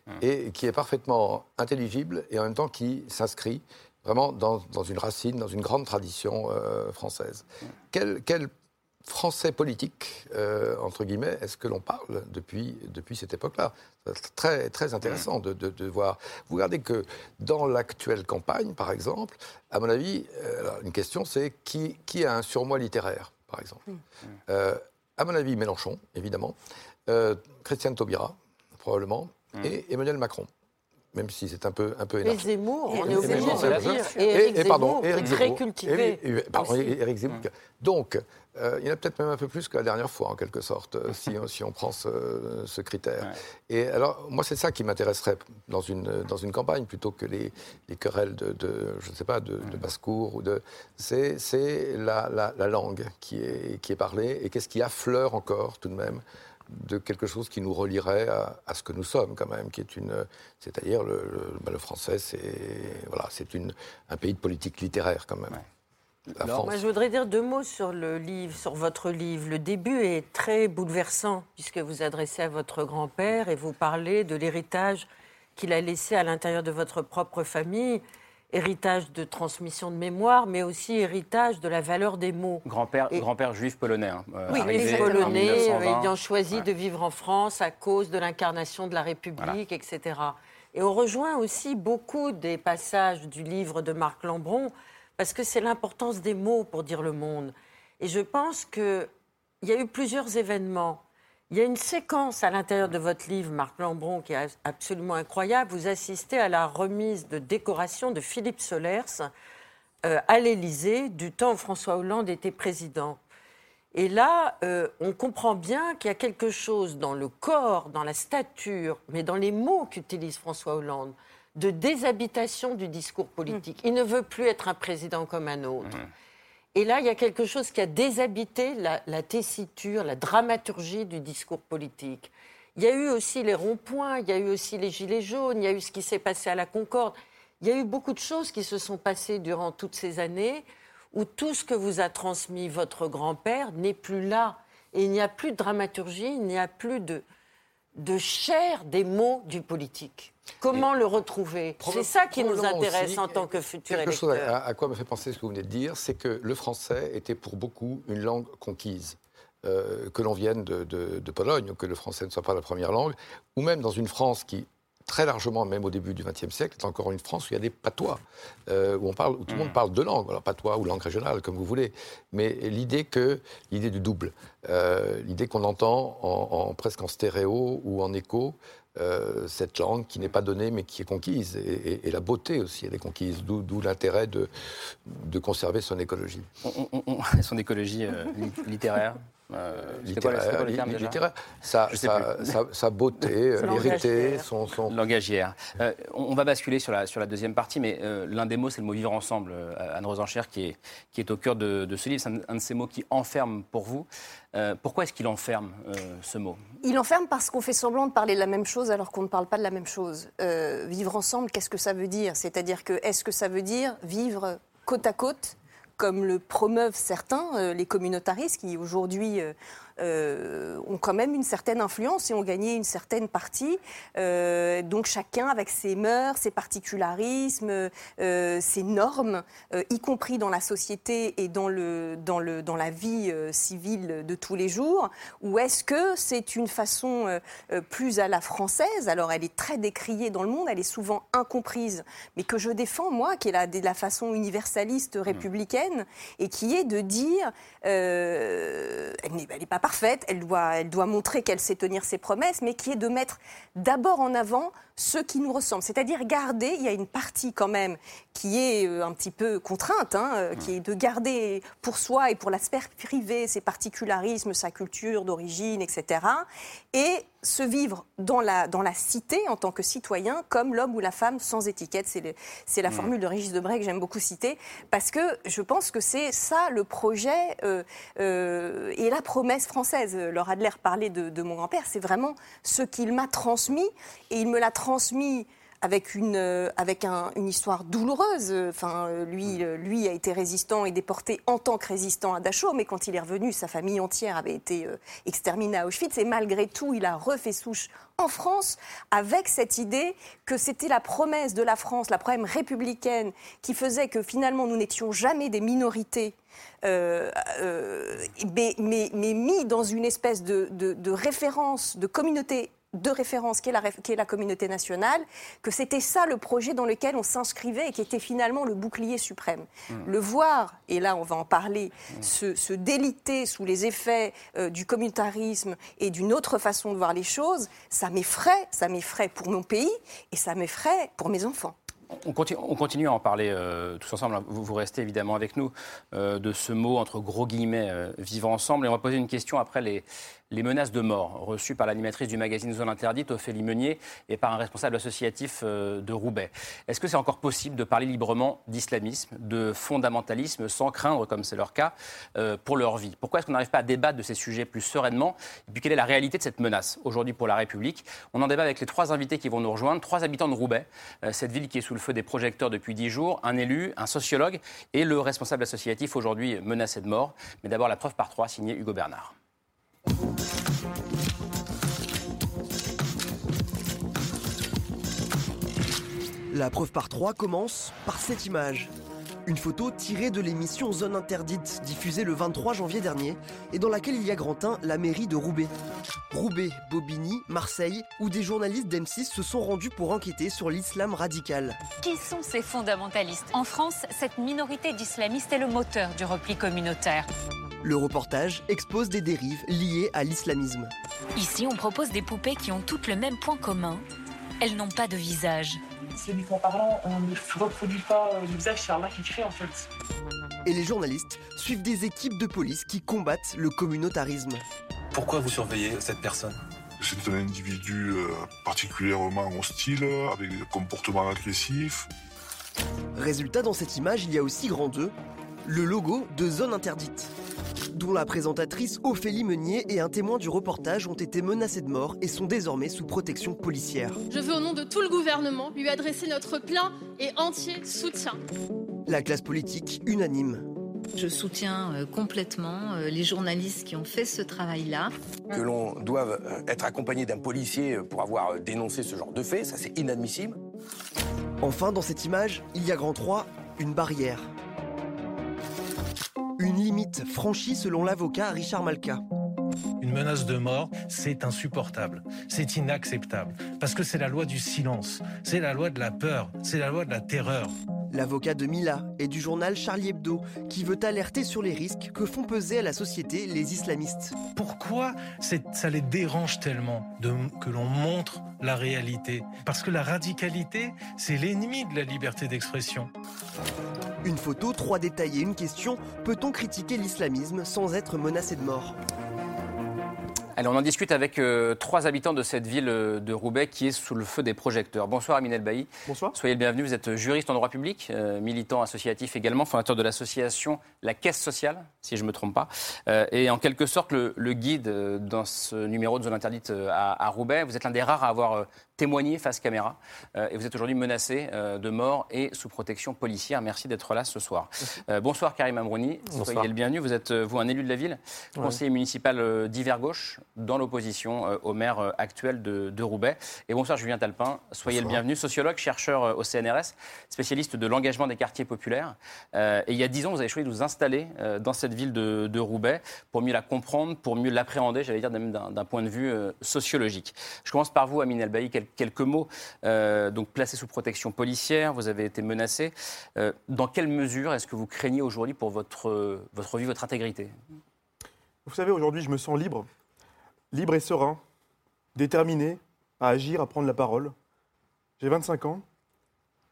mmh. et qui est parfaitement intelligible et en même temps qui s'inscrit vraiment dans, dans, une racine, dans une grande tradition euh, française. Mmh. Quel, quel, français politique, euh, entre guillemets, est-ce que l'on parle depuis, depuis cette époque-là? C'est très, très intéressant de, de, de, voir. Vous regardez que dans l'actuelle campagne, par exemple, à mon avis, euh, une question c'est qui, qui, a un surmoi littéraire, par exemple? Euh, À mon avis, Mélenchon, évidemment, Christiane Taubira, probablement, et Emmanuel Macron même si c'est un peu, un peu élargi. Les Zemmour, on est obligé de le dire. Et, Eric et, pardon, Zemmour, Eric très Zemmour, cultivé. Et, pardon, Eric Zemmour. Donc, euh, il y en a peut-être même un peu plus que la dernière fois, en quelque sorte, si, si on prend ce, ce critère. Ouais. Et alors, moi, c'est ça qui m'intéresserait dans une, dans une campagne, plutôt que les, les querelles de, de, je ne sais pas, de, de basse-cour ou de... C'est la, la, la, langue qui est, qui est parlée et qu'est-ce qui affleure encore, tout de même, de quelque chose qui nous relierait à, à, ce que nous sommes quand même, qui est une, c'est-à-dire le, le, bah, le, français, c'est voilà, c'est un pays de politique littéraire quand même. Ouais. La France. Moi, je voudrais dire deux mots sur le livre, sur votre livre. Le début est très bouleversant puisque vous adressez à votre grand-père et vous parlez de l'héritage qu'il a laissé à l'intérieur de votre propre famille héritage de transmission de mémoire, mais aussi héritage de la valeur des mots. Grand-père grand juif polonais. Hein, euh, oui, juif polonais, ayant choisi ouais. de vivre en France à cause de l'incarnation de la République, voilà. etc. Et on rejoint aussi beaucoup des passages du livre de Marc Lambron, parce que c'est l'importance des mots pour dire le monde. Et je pense qu'il y a eu plusieurs événements il y a une séquence à l'intérieur de votre livre, Marc Lambron, qui est absolument incroyable. Vous assistez à la remise de décoration de Philippe Solers euh, à l'Élysée du temps où François Hollande était président. Et là, euh, on comprend bien qu'il y a quelque chose dans le corps, dans la stature, mais dans les mots qu'utilise François Hollande, de déshabitation du discours politique. Mmh. Il ne veut plus être un président comme un autre. Mmh. Et là, il y a quelque chose qui a déshabité la, tessiture, la dramaturgie du discours politique. Il y a eu aussi les ronds-points, il y a eu aussi les gilets jaunes, il y a eu ce qui s'est passé à la Concorde. Il y a eu beaucoup de choses qui se sont passées durant toutes ces années où tout ce que vous a transmis votre grand-père n'est plus là. Et il n'y a plus de dramaturgie, il n'y a plus de, de chair des mots du politique. Comment le retrouver? C'est ça qui nous intéresse en tant que futur quelque électeur. Chose à, à, quoi me fait penser ce que vous venez de dire, c'est que le français était pour beaucoup une langue conquise. Euh, que l'on vienne de, de, de, Pologne, ou que le français ne soit pas la première langue, ou même dans une France qui, très largement, même au début du XXe siècle, est encore une France où il y a des patois, euh, où, on parle, où tout le monde parle deux langues, alors patois ou langue régionale, comme vous voulez. Mais l'idée que, l'idée du double, euh, l'idée qu'on entend en, en, presque en stéréo ou en écho, euh, cette langue qui n'est pas donnée mais qui est conquise. Et, la beauté aussi, elle est conquise, d'où l'intérêt de, de, conserver son écologie. On, on, on, son écologie euh, littéraire euh, littéraire, quoi, quoi littéraire sa, sa, sa, sa, beauté, l'hérité, son, son... Langagière. Euh, on va basculer sur la, sur la deuxième partie, mais euh, l'un des mots, c'est le mot vivre ensemble, Anne Rosencher, qui est, qui est au cœur de, de ce livre. C'est un, un, de ces mots qui enferme pour vous. Euh, pourquoi est-ce qu'il enferme ce mot? Il enferme parce qu'on fait semblant de parler de la même chose alors qu'on ne parle pas de la même chose. vivre ensemble, qu'est-ce que ça veut dire? C'est-à-dire que, est-ce que ça veut dire vivre côte à côte comme le promeuvent certains, euh, les communautaristes, qui aujourd'hui euh, ont quand même une certaine influence et ont gagné une certaine partie. Euh, donc chacun avec ses mœurs, ses particularismes, euh, ses normes, y compris dans la société et dans, le, dans, le, dans la vie civile de tous les jours. Ou est-ce que c'est une façon plus à la française? Alors elle est très décriée dans le monde, elle est souvent incomprise, mais que je défends moi, qui est la, de la façon universaliste républicaine, et qui est de dire, elle n'est pas parfaite, elle doit, montrer qu'elle sait tenir ses promesses, mais qui est de mettre d'abord en avant ceux qui nous ressemblent. C'est-à-dire garder, il y a une partie quand même qui est euh, un petit peu contrainte, hein, euh, qui est de garder pour soi et pour la sphère privée ses particularismes, sa culture d'origine, etc. Et se vivre dans la, dans la cité en tant que citoyen comme l'homme ou la femme sans étiquette. C'est la Mm. formule de Régis Debray que j'aime beaucoup citer parce que je pense que c'est ça le projet euh, euh, et la promesse française. Laura Adler parlait de, de mon grand-père, c'est vraiment ce qu'il m'a transmis et il me l'a transmis avec une, euh, avec un- une histoire douloureuse. Enfin, euh, lui, euh, lui a été résistant et déporté en tant que résistant à Dachau, mais quand il est revenu, sa famille entière avait été exterminée à Auschwitz. Et malgré tout, il a refait souche en France avec cette idée que c'était la promesse de la France, la promesse républicaine, qui faisait que finalement nous n'étions jamais des minorités. euh, euh, mais, mais- mais mis dans une espèce de, de- de référence, de communauté de référence qui est, la, réf- qui est la communauté nationale, que c'était ça le projet dans lequel on s'inscrivait et qui était finalement le bouclier suprême. Le voir, et là on va en parler, se, se déliter sous les effets euh, du communautarisme et d'une autre façon de voir les choses, ça m'effraie, ça m'effraie pour mon pays et ça m'effraie pour mes enfants. On continue, on continue à en parler euh, tous ensemble. Vous, vous restez évidemment avec nous euh, de ce mot entre gros guillemets euh, vivre ensemble. Et on va poser une question après les, les menaces de mort reçues par l'animatrice du magazine Zone Interdite, Ophélie Meunier, et par un responsable associatif de Roubaix. Est-ce que c'est encore possible de parler librement d'islamisme, de fondamentalisme, sans craindre, comme c'est leur cas, pour leur vie? Pourquoi est-ce qu'on n'arrive pas à débattre de ces sujets plus sereinement? Et puis quelle est la réalité de cette menace aujourd'hui pour la République? On en débat avec les trois invités qui vont nous rejoindre, trois habitants de Roubaix, cette ville qui est sous le feu des projecteurs depuis dix jours, un élu, un sociologue et le responsable associatif aujourd'hui menacé de mort. Mais d'abord la preuve par trois, signé Hugo Bernard. La preuve par trois commence par cette image. Une photo tirée de l'émission Zone Interdite, diffusée le 23 janvier dernier, et dans laquelle il y a Grantin, la mairie de Roubaix. Roubaix, Bobigny, Marseille, où des journalistes d'M6 se sont rendus pour enquêter sur l'islam radical. Qui sont ces fondamentalistes? En France, cette minorité d'islamistes est le moteur du repli communautaire. Le reportage expose des dérives liées à l'islamisme. Ici, on propose des poupées qui ont toutes le même point commun. Elles n'ont pas de visage. Parlant, on ne reproduit pas euh, le visage, c'est Allah qui crée en fait. Et les journalistes suivent des équipes de police qui combattent le communautarisme. Pourquoi vous surveillez cette personne? C'est un individu euh, particulièrement hostile, avec des comportements agressifs. Résultat, dans cette image, il y a aussi grand 2, le logo de Zone Interdite, dont la présentatrice Ophélie Meunier et un témoin du reportage ont été menacés de mort et sont désormais sous protection policière. Je veux au nom de tout le gouvernement lui adresser notre plein et entier soutien. La classe politique unanime. Je soutiens euh, complètement euh, les journalistes qui ont fait ce travail-là. Que l'on doive euh, être accompagné d'un policier pour avoir dénoncé ce genre de fait, ça c'est inadmissible. Enfin, dans cette image, il y a grand 3, une barrière. Une limite franchie selon l'avocat Richard Malka. Une menace de mort, c'est insupportable, c'est inacceptable, parce que c'est la loi du silence, c'est la loi de la peur, c'est la loi de la terreur. L'avocat de Mila et du journal Charlie Hebdo, qui veut alerter sur les risques que font peser à la société les islamistes. Pourquoi ça les dérange tellement de, que l'on montre la réalité? Parce que la radicalité, c'est l'ennemi de la liberté d'expression. Une photo, trois détails et une question peut-on critiquer l'islamisme sans être menacé de mort? Allez, on en discute avec euh, trois habitants de cette ville euh, de Roubaix qui est sous le feu des projecteurs. Bonsoir Aminel Bailly. Bonsoir. Soyez le bienvenu, vous êtes juriste en droit public, euh, militant associatif également, fondateur de l'association La Caisse Sociale, si je ne me trompe pas, Euh, et en quelque sorte le, le guide euh, dans ce numéro de Zone Interdite à, à Roubaix. Vous êtes l'un des rares à avoir euh, témoigné face caméra euh, et vous êtes aujourd'hui menacé euh, de mort et sous protection policière. Merci d'être là ce soir. Euh, bonsoir Karim Amrouni, Bonsoir. soyez le bienvenu. Vous êtes, vous, un élu de la ville, Ouais. conseiller municipal euh, d'hiver gauche dans l'opposition euh, au maire euh, actuel de, de Roubaix. Et bonsoir Julien Talpin, soyez le bienvenu, sociologue, chercheur euh, au CNRS, spécialiste de l'engagement des quartiers populaires. Euh, et il y a dix ans, vous avez choisi de vous installer euh, dans cette ville de, de Roubaix pour mieux la comprendre, pour mieux l'appréhender, j'allais dire même d'un point de vue euh, sociologique. Je commence par vous, Amine Elbaï, quel- quelques mots. Donc placé sous protection policière, vous avez été menacé. Dans quelle mesure est-ce que vous craignez aujourd'hui pour votre, votre vie, votre intégrité? Vous savez, aujourd'hui, je me sens libre, libre et serein, déterminé à agir, à prendre la parole, J'ai 25 ans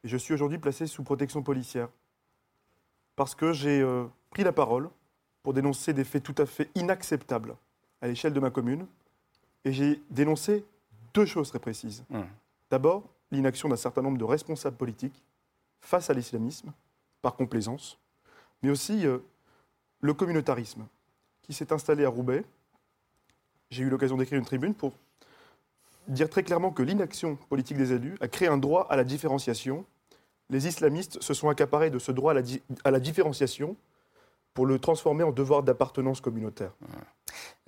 et je suis aujourd'hui placé sous protection policière parce que j'ai euh, pris la parole pour dénoncer des faits tout à fait inacceptables à l'échelle de ma commune. Et j'ai dénoncé deux choses très précises. Mmh. D'abord, l'inaction d'un certain nombre de responsables politiques face à l'islamisme, par complaisance, mais aussi euh, le communautarisme qui s'est installé à Roubaix. J'ai eu l'occasion d'écrire une tribune pour dire très clairement que l'inaction politique des élus a créé un droit à la différenciation. Les islamistes se sont accaparés de ce droit à la, différenciation pour le transformer en devoir d'appartenance communautaire.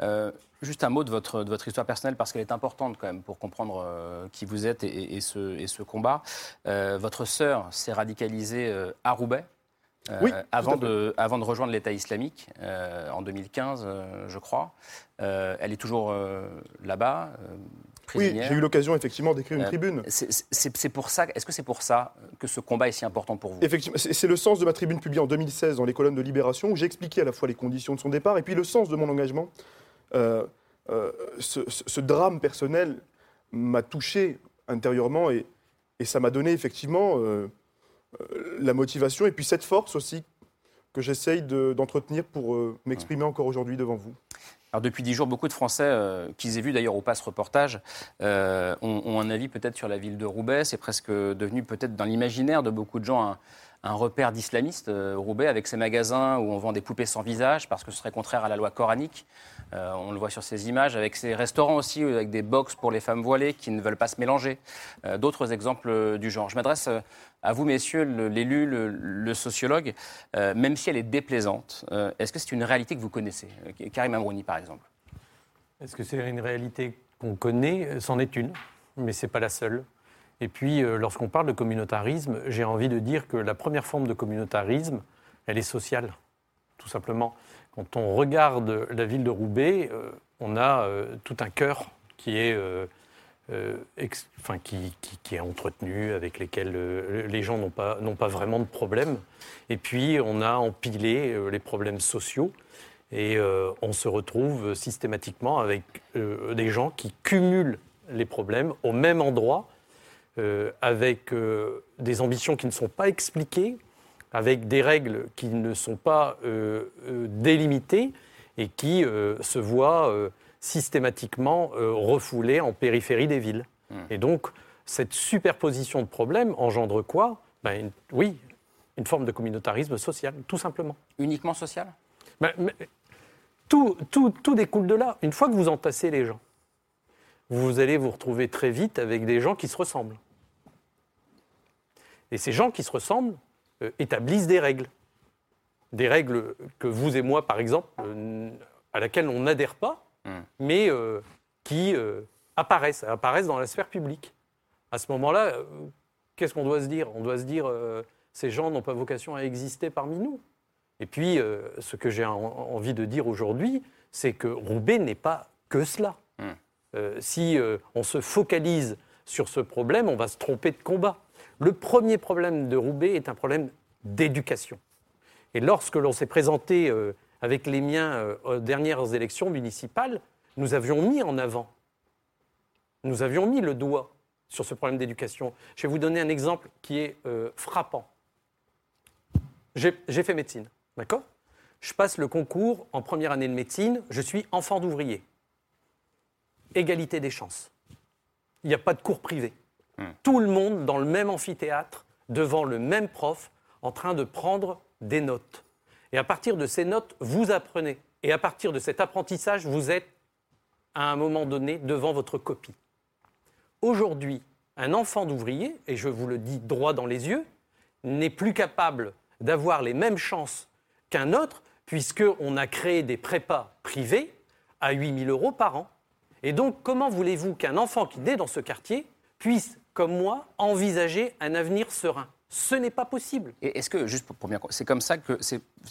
Euh, juste un mot de votre, histoire personnelle, parce qu'elle est importante quand même pour comprendre euh, qui vous êtes et, ce, combat. Euh, votre sœur s'est radicalisée à Roubaix. Euh, Oui, tout avant, de, avant de rejoindre l'État islamique euh, en 2015, euh, je crois. Euh, elle est toujours euh, là-bas, euh, Oui, j'ai eu l'occasion effectivement d'écrire une Euh, tribune. c'est- pour ça. Est-ce que c'est pour ça que ce combat est si important pour vous? Effectivement, c'est le sens de ma tribune publiée en 2016 dans les colonnes de Libération, où j'ai expliqué à la fois les conditions de son départ et puis le sens de mon engagement. Euh, euh, ce, drame personnel m'a touché intérieurement et, et ça m'a donné effectivement euh, euh, la motivation et puis cette force aussi que j'essaye de- d'entretenir pour euh, m'exprimer encore aujourd'hui devant vous. Alors depuis dix jours, beaucoup de Français, euh, qu'ils aient vu d'ailleurs au passe reportage, euh, ont, ont un avis peut-être sur la ville de Roubaix. C'est presque devenu peut-être dans l'imaginaire de beaucoup de gens un, un repère d'islamistes, euh, Roubaix, avec ses magasins où on vend des poupées sans visage parce que ce serait contraire à la loi coranique. Euh, on le voit sur ces images, avec ces restaurants aussi, euh, avec des box pour les femmes voilées qui ne veulent pas se mélanger. D'autres exemples du genre. Je m'adresse à vous, messieurs, l'élu, le, le sociologue, même si elle est déplaisante. Est-ce que c'est une réalité que vous connaissez Karim Amrouni, par exemple? Est-ce que c'est une réalité qu'on connaît? C'en est une, mais ce n'est pas la seule. Et puis, euh, lorsqu'on parle de communautarisme, j'ai envie de dire que la première forme de communautarisme, elle est sociale, tout simplement. Quand on regarde la ville de Roubaix, euh, on a euh, tout un cœur qui est, enfin, qui, est entretenu, avec lesquels les gens n'ont pas, pas vraiment de problème. Et puis, on a empilé les problèmes sociaux. Et on se retrouve systématiquement avec des gens qui cumulent les problèmes au même endroit, avec euh, des ambitions qui ne sont pas expliquées, avec des règles qui ne sont pas euh, euh, délimitées et qui euh, se voient euh, systématiquement euh, refoulées en périphérie des villes. Et donc, cette superposition de problèmes engendre quoi? Ben, une- Oui, une forme de communautarisme social, tout simplement. Uniquement social? Ben, tout, tout- tout découle de là. Une fois que vous entassez les gens, vous allez vous retrouver très vite avec des gens qui se ressemblent. Et ces gens qui se ressemblent euh, établissent des règles. Des règles que vous et moi, par exemple, euh, à laquelle on n'adhère pas, mais euh, qui apparaissent, apparaissent dans la sphère publique. À ce moment-là, qu'est-ce qu'on doit se dire? On doit se dire, ces gens n'ont pas vocation à exister parmi nous. Et puis, ce que j'ai en- envie de dire aujourd'hui, c'est que Roubaix n'est pas que cela. Euh, si on se focalise sur ce problème, on va se tromper de combat. Le premier problème de Roubaix est un problème d'éducation. Et lorsque l'on s'est présenté euh, avec les miens euh, aux dernières élections municipales, nous avions mis en avant, nous avions mis le doigt sur ce problème d'éducation. Je vais vous donner un exemple qui est euh, frappant. J'ai fait médecine, d'accord? Je passe le concours en première année de médecine, je suis enfant d'ouvrier. Égalité des chances. Il n'y a pas de cours privé. Tout le monde dans le même amphithéâtre, devant le même prof, en train de prendre des notes. Et à partir de ces notes, vous apprenez. Et à partir de cet apprentissage, vous êtes à un moment donné devant votre copie. Aujourd'hui, un enfant d'ouvrier, et je vous le dis droit dans les yeux, n'est plus capable d'avoir les mêmes chances qu'un autre, puisqu'on a créé des prépas privés à 8 000 euros par an. Et donc, comment voulez-vous qu'un enfant qui naît dans ce quartier puisse, comme moi, envisager un avenir serein Ce n'est pas possible. Et est-ce que, juste pour, bien comprendre, c'est comme ça que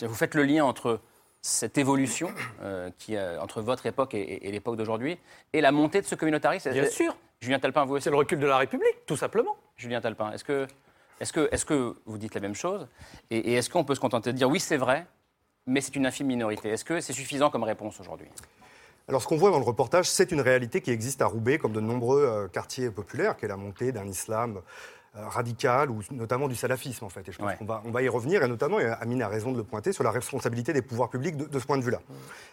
vous faites le lien entre cette évolution euh, qui, euh, entre votre époque et, et- et l'époque d'aujourd'hui et la montée de ce communautarisme Bien sûr. Julien Talpin, vous aussi? C'est le recul de la République, tout simplement. Julien Talpin, est-ce que, est que, est que vous dites la même chose? Et, et est-ce qu'on peut se contenter de dire oui, c'est vrai, mais c'est une infime minorité Est-ce que c'est suffisant comme réponse aujourd'hui? Alors ce qu'on voit dans le reportage, c'est une réalité qui existe à Roubaix, comme de nombreux euh, quartiers populaires, qui est la montée d'un islam euh, radical ou notamment du salafisme en fait. Et je pense qu'on va, on va y revenir et notamment, et Amine a raison de le pointer, sur la responsabilité des pouvoirs publics de, de ce point de vue-là.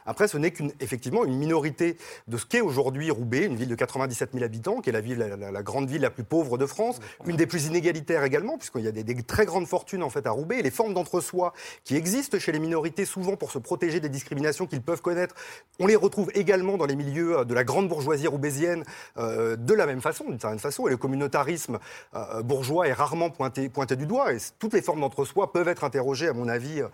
Après, ce n'est qu'effectivement une minorité de ce qu'est aujourd'hui Roubaix, une ville de 97 000 habitants, qui est la, ville, la, la- la grande ville la plus pauvre de France, une des plus inégalitaires également, puisqu'il y a des, des très grandes fortunes en fait à Roubaix, et les formes d'entre-soi qui existent chez les minorités souvent pour se protéger des discriminations qu'ils peuvent connaître, on les retrouve également dans les milieux euh, de la grande bourgeoisie roubaisienne euh, de la même façon, d'une certaine façon, et le communautarisme euh, bourgeois est rarement pointé, pointé du doigt, et toutes les formes d'entre-soi peuvent être interrogées, à mon avis, euh,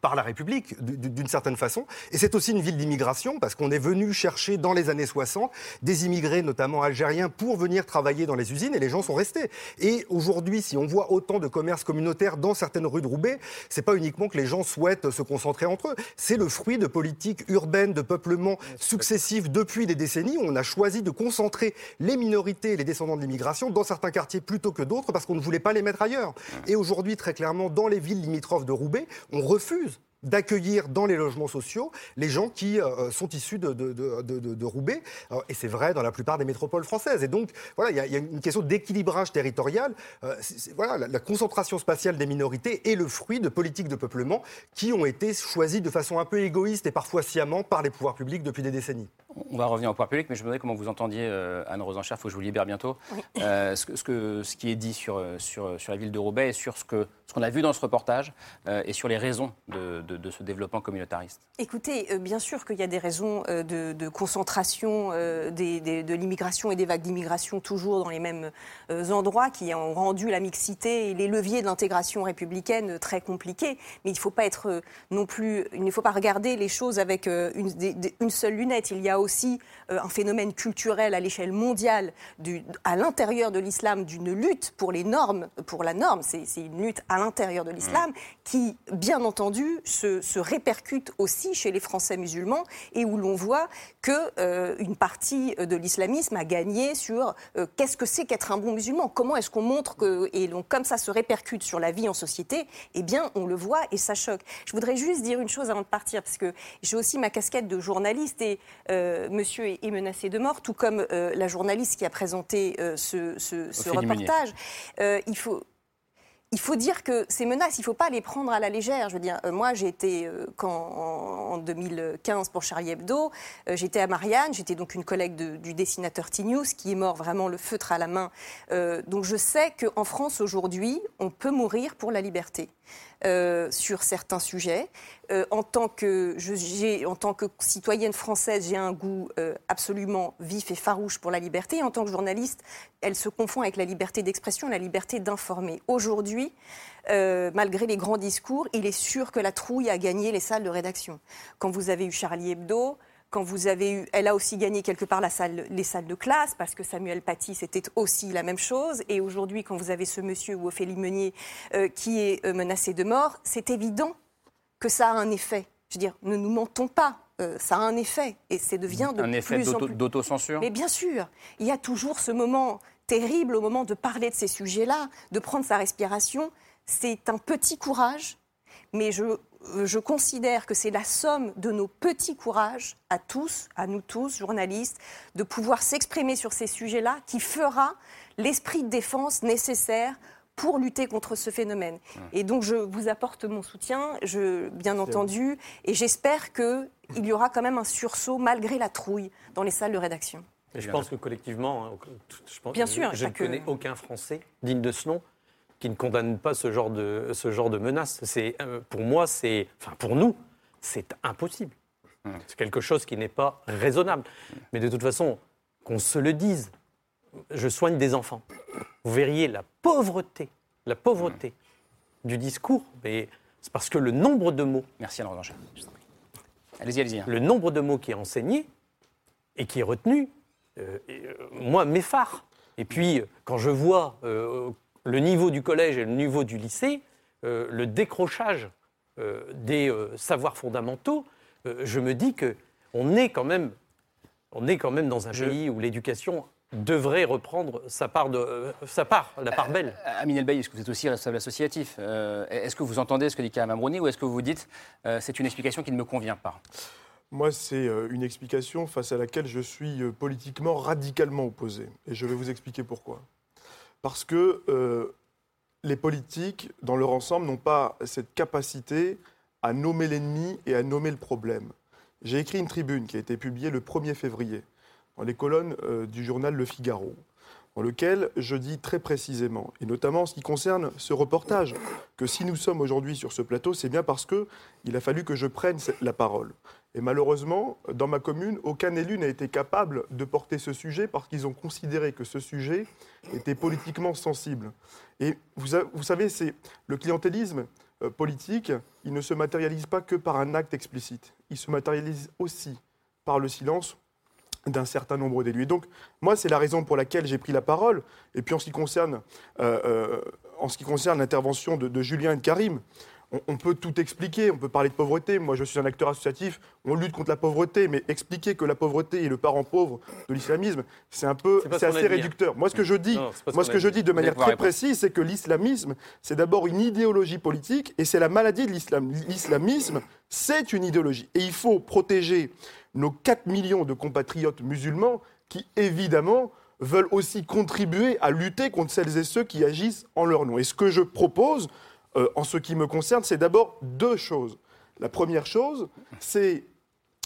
par la République, d'une certaine façon. Et c'est aussi une ville d'immigration, parce qu'on est venu chercher dans les années 60 des immigrés, notamment algériens, pour venir travailler dans les usines, et les gens sont restés. Et aujourd'hui, si on voit autant de commerces communautaires dans certaines rues de Roubaix, c'est pas uniquement que les gens souhaitent se concentrer entre eux, c'est le fruit de politiques urbaines de peuplement successives depuis des décennies. où On a choisi de concentrer les minorités et les descendants de l'immigration dans certains quartiers plutôt que d'autres parce qu'on ne voulait pas les mettre ailleurs. Et aujourd'hui, très clairement, dans les villes limitrophes de Roubaix, on refuse d'accueillir dans les logements sociaux les gens qui euh, sont issus de, de- de- de- de- de Roubaix. Euh, et c'est vrai dans la plupart des métropoles françaises. Et donc, voilà, il y a- il y, a une question d'équilibrage territorial. Euh, voilà, la, la concentration spatiale des minorités est le fruit de politiques de peuplement qui ont été choisies de façon un peu égoïste et parfois sciemment par les pouvoirs publics depuis des décennies. On va revenir au pouvoir public, mais je me demandais comment vous entendiez, euh, Anne Rosenchère, il faut que je vous libère bientôt, euh, ce, que, ce, que- ce qui est dit sur, sur, sur la ville de Roubaix et sur ce qu'on ce qu'on a vu dans ce reportage euh, et sur les raisons de, de- de ce développement communautariste. Écoutez, bien sûr qu'il y a des raisons de, de concentration des- des- de l'immigration et des vagues d'immigration toujours dans les mêmes endroits qui ont rendu la mixité et les leviers de l'intégration républicaine très compliqués. Mais il ne faut pas être non plus, il ne faut pas regarder les choses avec une, des- une seule lunette. Il y a aussi euh, un phénomène culturel à l'échelle mondiale, du- à l'intérieur de l'islam, d'une lutte pour les normes, pour la norme. C'est une lutte à l'intérieur de l'islam qui, bien entendu, se, se répercute aussi chez les Français musulmans et où l'on voit que euh, partie de l'islamisme a gagné sur euh, qu'est-ce que c'est qu'être un bon musulman, comment est-ce qu'on montre que et donc comme ça se répercute sur la vie en société, eh bien on le voit et ça choque. Je voudrais juste dire une chose avant de partir parce que j'ai aussi ma casquette de journaliste et euh, Monsieur est, est menacé de mort, tout comme euh, la journaliste qui a présenté euh, ce, reportage. Euh, il faut il faut dire que ces menaces, il ne faut pas les prendre à la légère. Je veux dire, euh, moi, j'ai été, euh, quand, en, en 2015 pour Charlie Hebdo, euh, j'étais à Marianne, j'étais donc une collègue de- du dessinateur Tinius, qui est mort vraiment le feutre à la main. Euh, donc je sais qu'en France, aujourd'hui, on peut mourir pour la liberté. Euh, sur certains sujets. Euh, en, tant que, en tant que citoyenne française, j'ai un goût euh, absolument vif et farouche pour la liberté. En tant que journaliste, elle se confond avec la liberté d'expression, la liberté d'informer. Aujourd'hui, malgré les grands discours, il est sûr que la trouille a gagné les salles de rédaction. Quand vous avez eu Charlie Hebdo, quand vous avez eu, elle a aussi gagné quelque part la salle, les salles de classe parce que Samuel Paty c'était aussi la même chose. Et aujourd'hui, quand vous avez ce monsieur ou Ophélie Meunier euh, qui est euh, menacé de mort, c'est évident que ça a un effet. Je veux dire, ne nous mentons pas. euh, ça a un effet et c'est devient de Un effet plus plus d'autocensure mais bien sûr, il y a toujours ce moment terrible au moment de parler de ces sujets-là, de prendre sa respiration. C'est un petit courage, mais je, je considère que c'est la somme de nos petits courages à tous, à nous tous, journalistes, de pouvoir s'exprimer sur ces sujets-là qui fera l'esprit de défense nécessaire pour lutter contre ce phénomène. Et donc je vous apporte mon soutien, je, bien entendu, et j'espère qu'il y aura quand même un sursaut malgré la trouille dans les salles de rédaction. Et je pense que collectivement, hein, je, pense- Bien sûr, je ne que- connais aucun Français digne de ce nom qui ne condamne pas ce genre de, ce genre de menace. C'est, euh, pour moi, c'est, enfin pour nous, c'est impossible. C'est quelque chose qui n'est pas raisonnable. Mais de toute façon, qu'on se le dise, je soigne des enfants. Vous verriez la pauvreté, la pauvreté du discours. Mais c'est parce que le nombre de mots. Merci Anne Rosenchère. Allez-y, allez-y. hein. Le nombre de mots qui est enseigné et qui est retenu, euh, et, euh, moi, m'effare. Et puis, quand je vois euh, le niveau du collège et le niveau du lycée, euh, le décrochage euh, des euh, savoirs fondamentaux, euh, je me dis que on est quand même, on est quand même dans un pays où l'éducation devrait reprendre sa part, de, euh, sa part la part belle. Amine Elbaï, est-ce que vous êtes aussi responsable associatif Euh, Est-ce que vous entendez ce que dit Karim Amrouni ou est-ce que vous vous dites euh, c'est une explication qui ne me convient pas? Moi, c'est une explication face à laquelle je suis politiquement radicalement opposé. Et je vais vous expliquer pourquoi. Parce que euh, les politiques, dans leur ensemble, n'ont pas cette capacité à nommer l'ennemi et à nommer le problème. J'ai écrit une tribune qui a été publiée le 1er février dans les colonnes euh, du journal Le Figaro, dans lequel je dis très précisément, et notamment en ce qui concerne ce reportage, que si nous sommes aujourd'hui sur ce plateau, c'est bien parce qu'il a fallu que je prenne la parole. Et malheureusement, dans ma commune, aucun élu n'a été capable de porter ce sujet parce qu'ils ont considéré que ce sujet était politiquement sensible. Et vous, vous savez, c'est le clientélisme euh, politique, il ne se matérialise pas que par un acte explicite, il se matérialise aussi par le silence d'un certain nombre d'élus. Et donc, moi, c'est la raison pour laquelle j'ai pris la parole. Et puis, en ce qui concerne, euh, euh, en ce qui concerne l'intervention de, de Julien et de Karim, on, on peut tout expliquer. On peut parler de pauvreté. Moi, je suis un acteur associatif. On lutte contre la pauvreté, mais expliquer que la pauvreté est le parent pauvre de l'islamisme, c'est un peu, C'est ce assez hein. réducteur. Moi, ce que je dis, Non, moi, ce que je dis de manière très précise, c'est que l'islamisme, c'est d'abord une idéologie politique, et c'est la maladie de l'islam. L'islamisme, c'est une idéologie. Et il faut protéger nos 4 millions de compatriotes musulmans qui, évidemment, veulent aussi contribuer à lutter contre celles et ceux qui agissent en leur nom. Et ce que je propose, euh, en ce qui me concerne, c'est d'abord deux choses. La première chose, c'est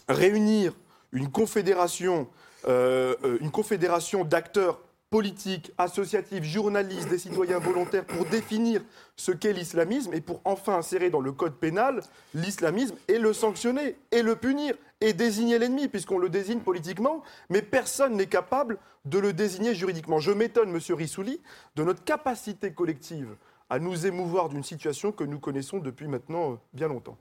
réunir une confédération, euh, euh, une confédération d'acteurs politiques, associatifs, journalistes, des citoyens volontaires pour définir ce qu'est l'islamisme et pour enfin insérer dans le code pénal l'islamisme et le sanctionner et le punir et désigner l'ennemi puisqu'on le désigne politiquement, mais personne n'est capable de le désigner juridiquement. Je m'étonne, Monsieur Rissouli, de notre capacité collective à nous émouvoir d'une situation que nous connaissons depuis maintenant euh, bien longtemps.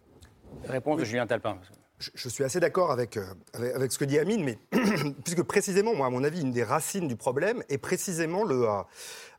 Réponse de Julien Talpin. Je, suis assez d'accord avec, euh, avec, avec ce que dit Amine, mais puisque précisément, moi, à mon avis, une des racines du problème est précisément le,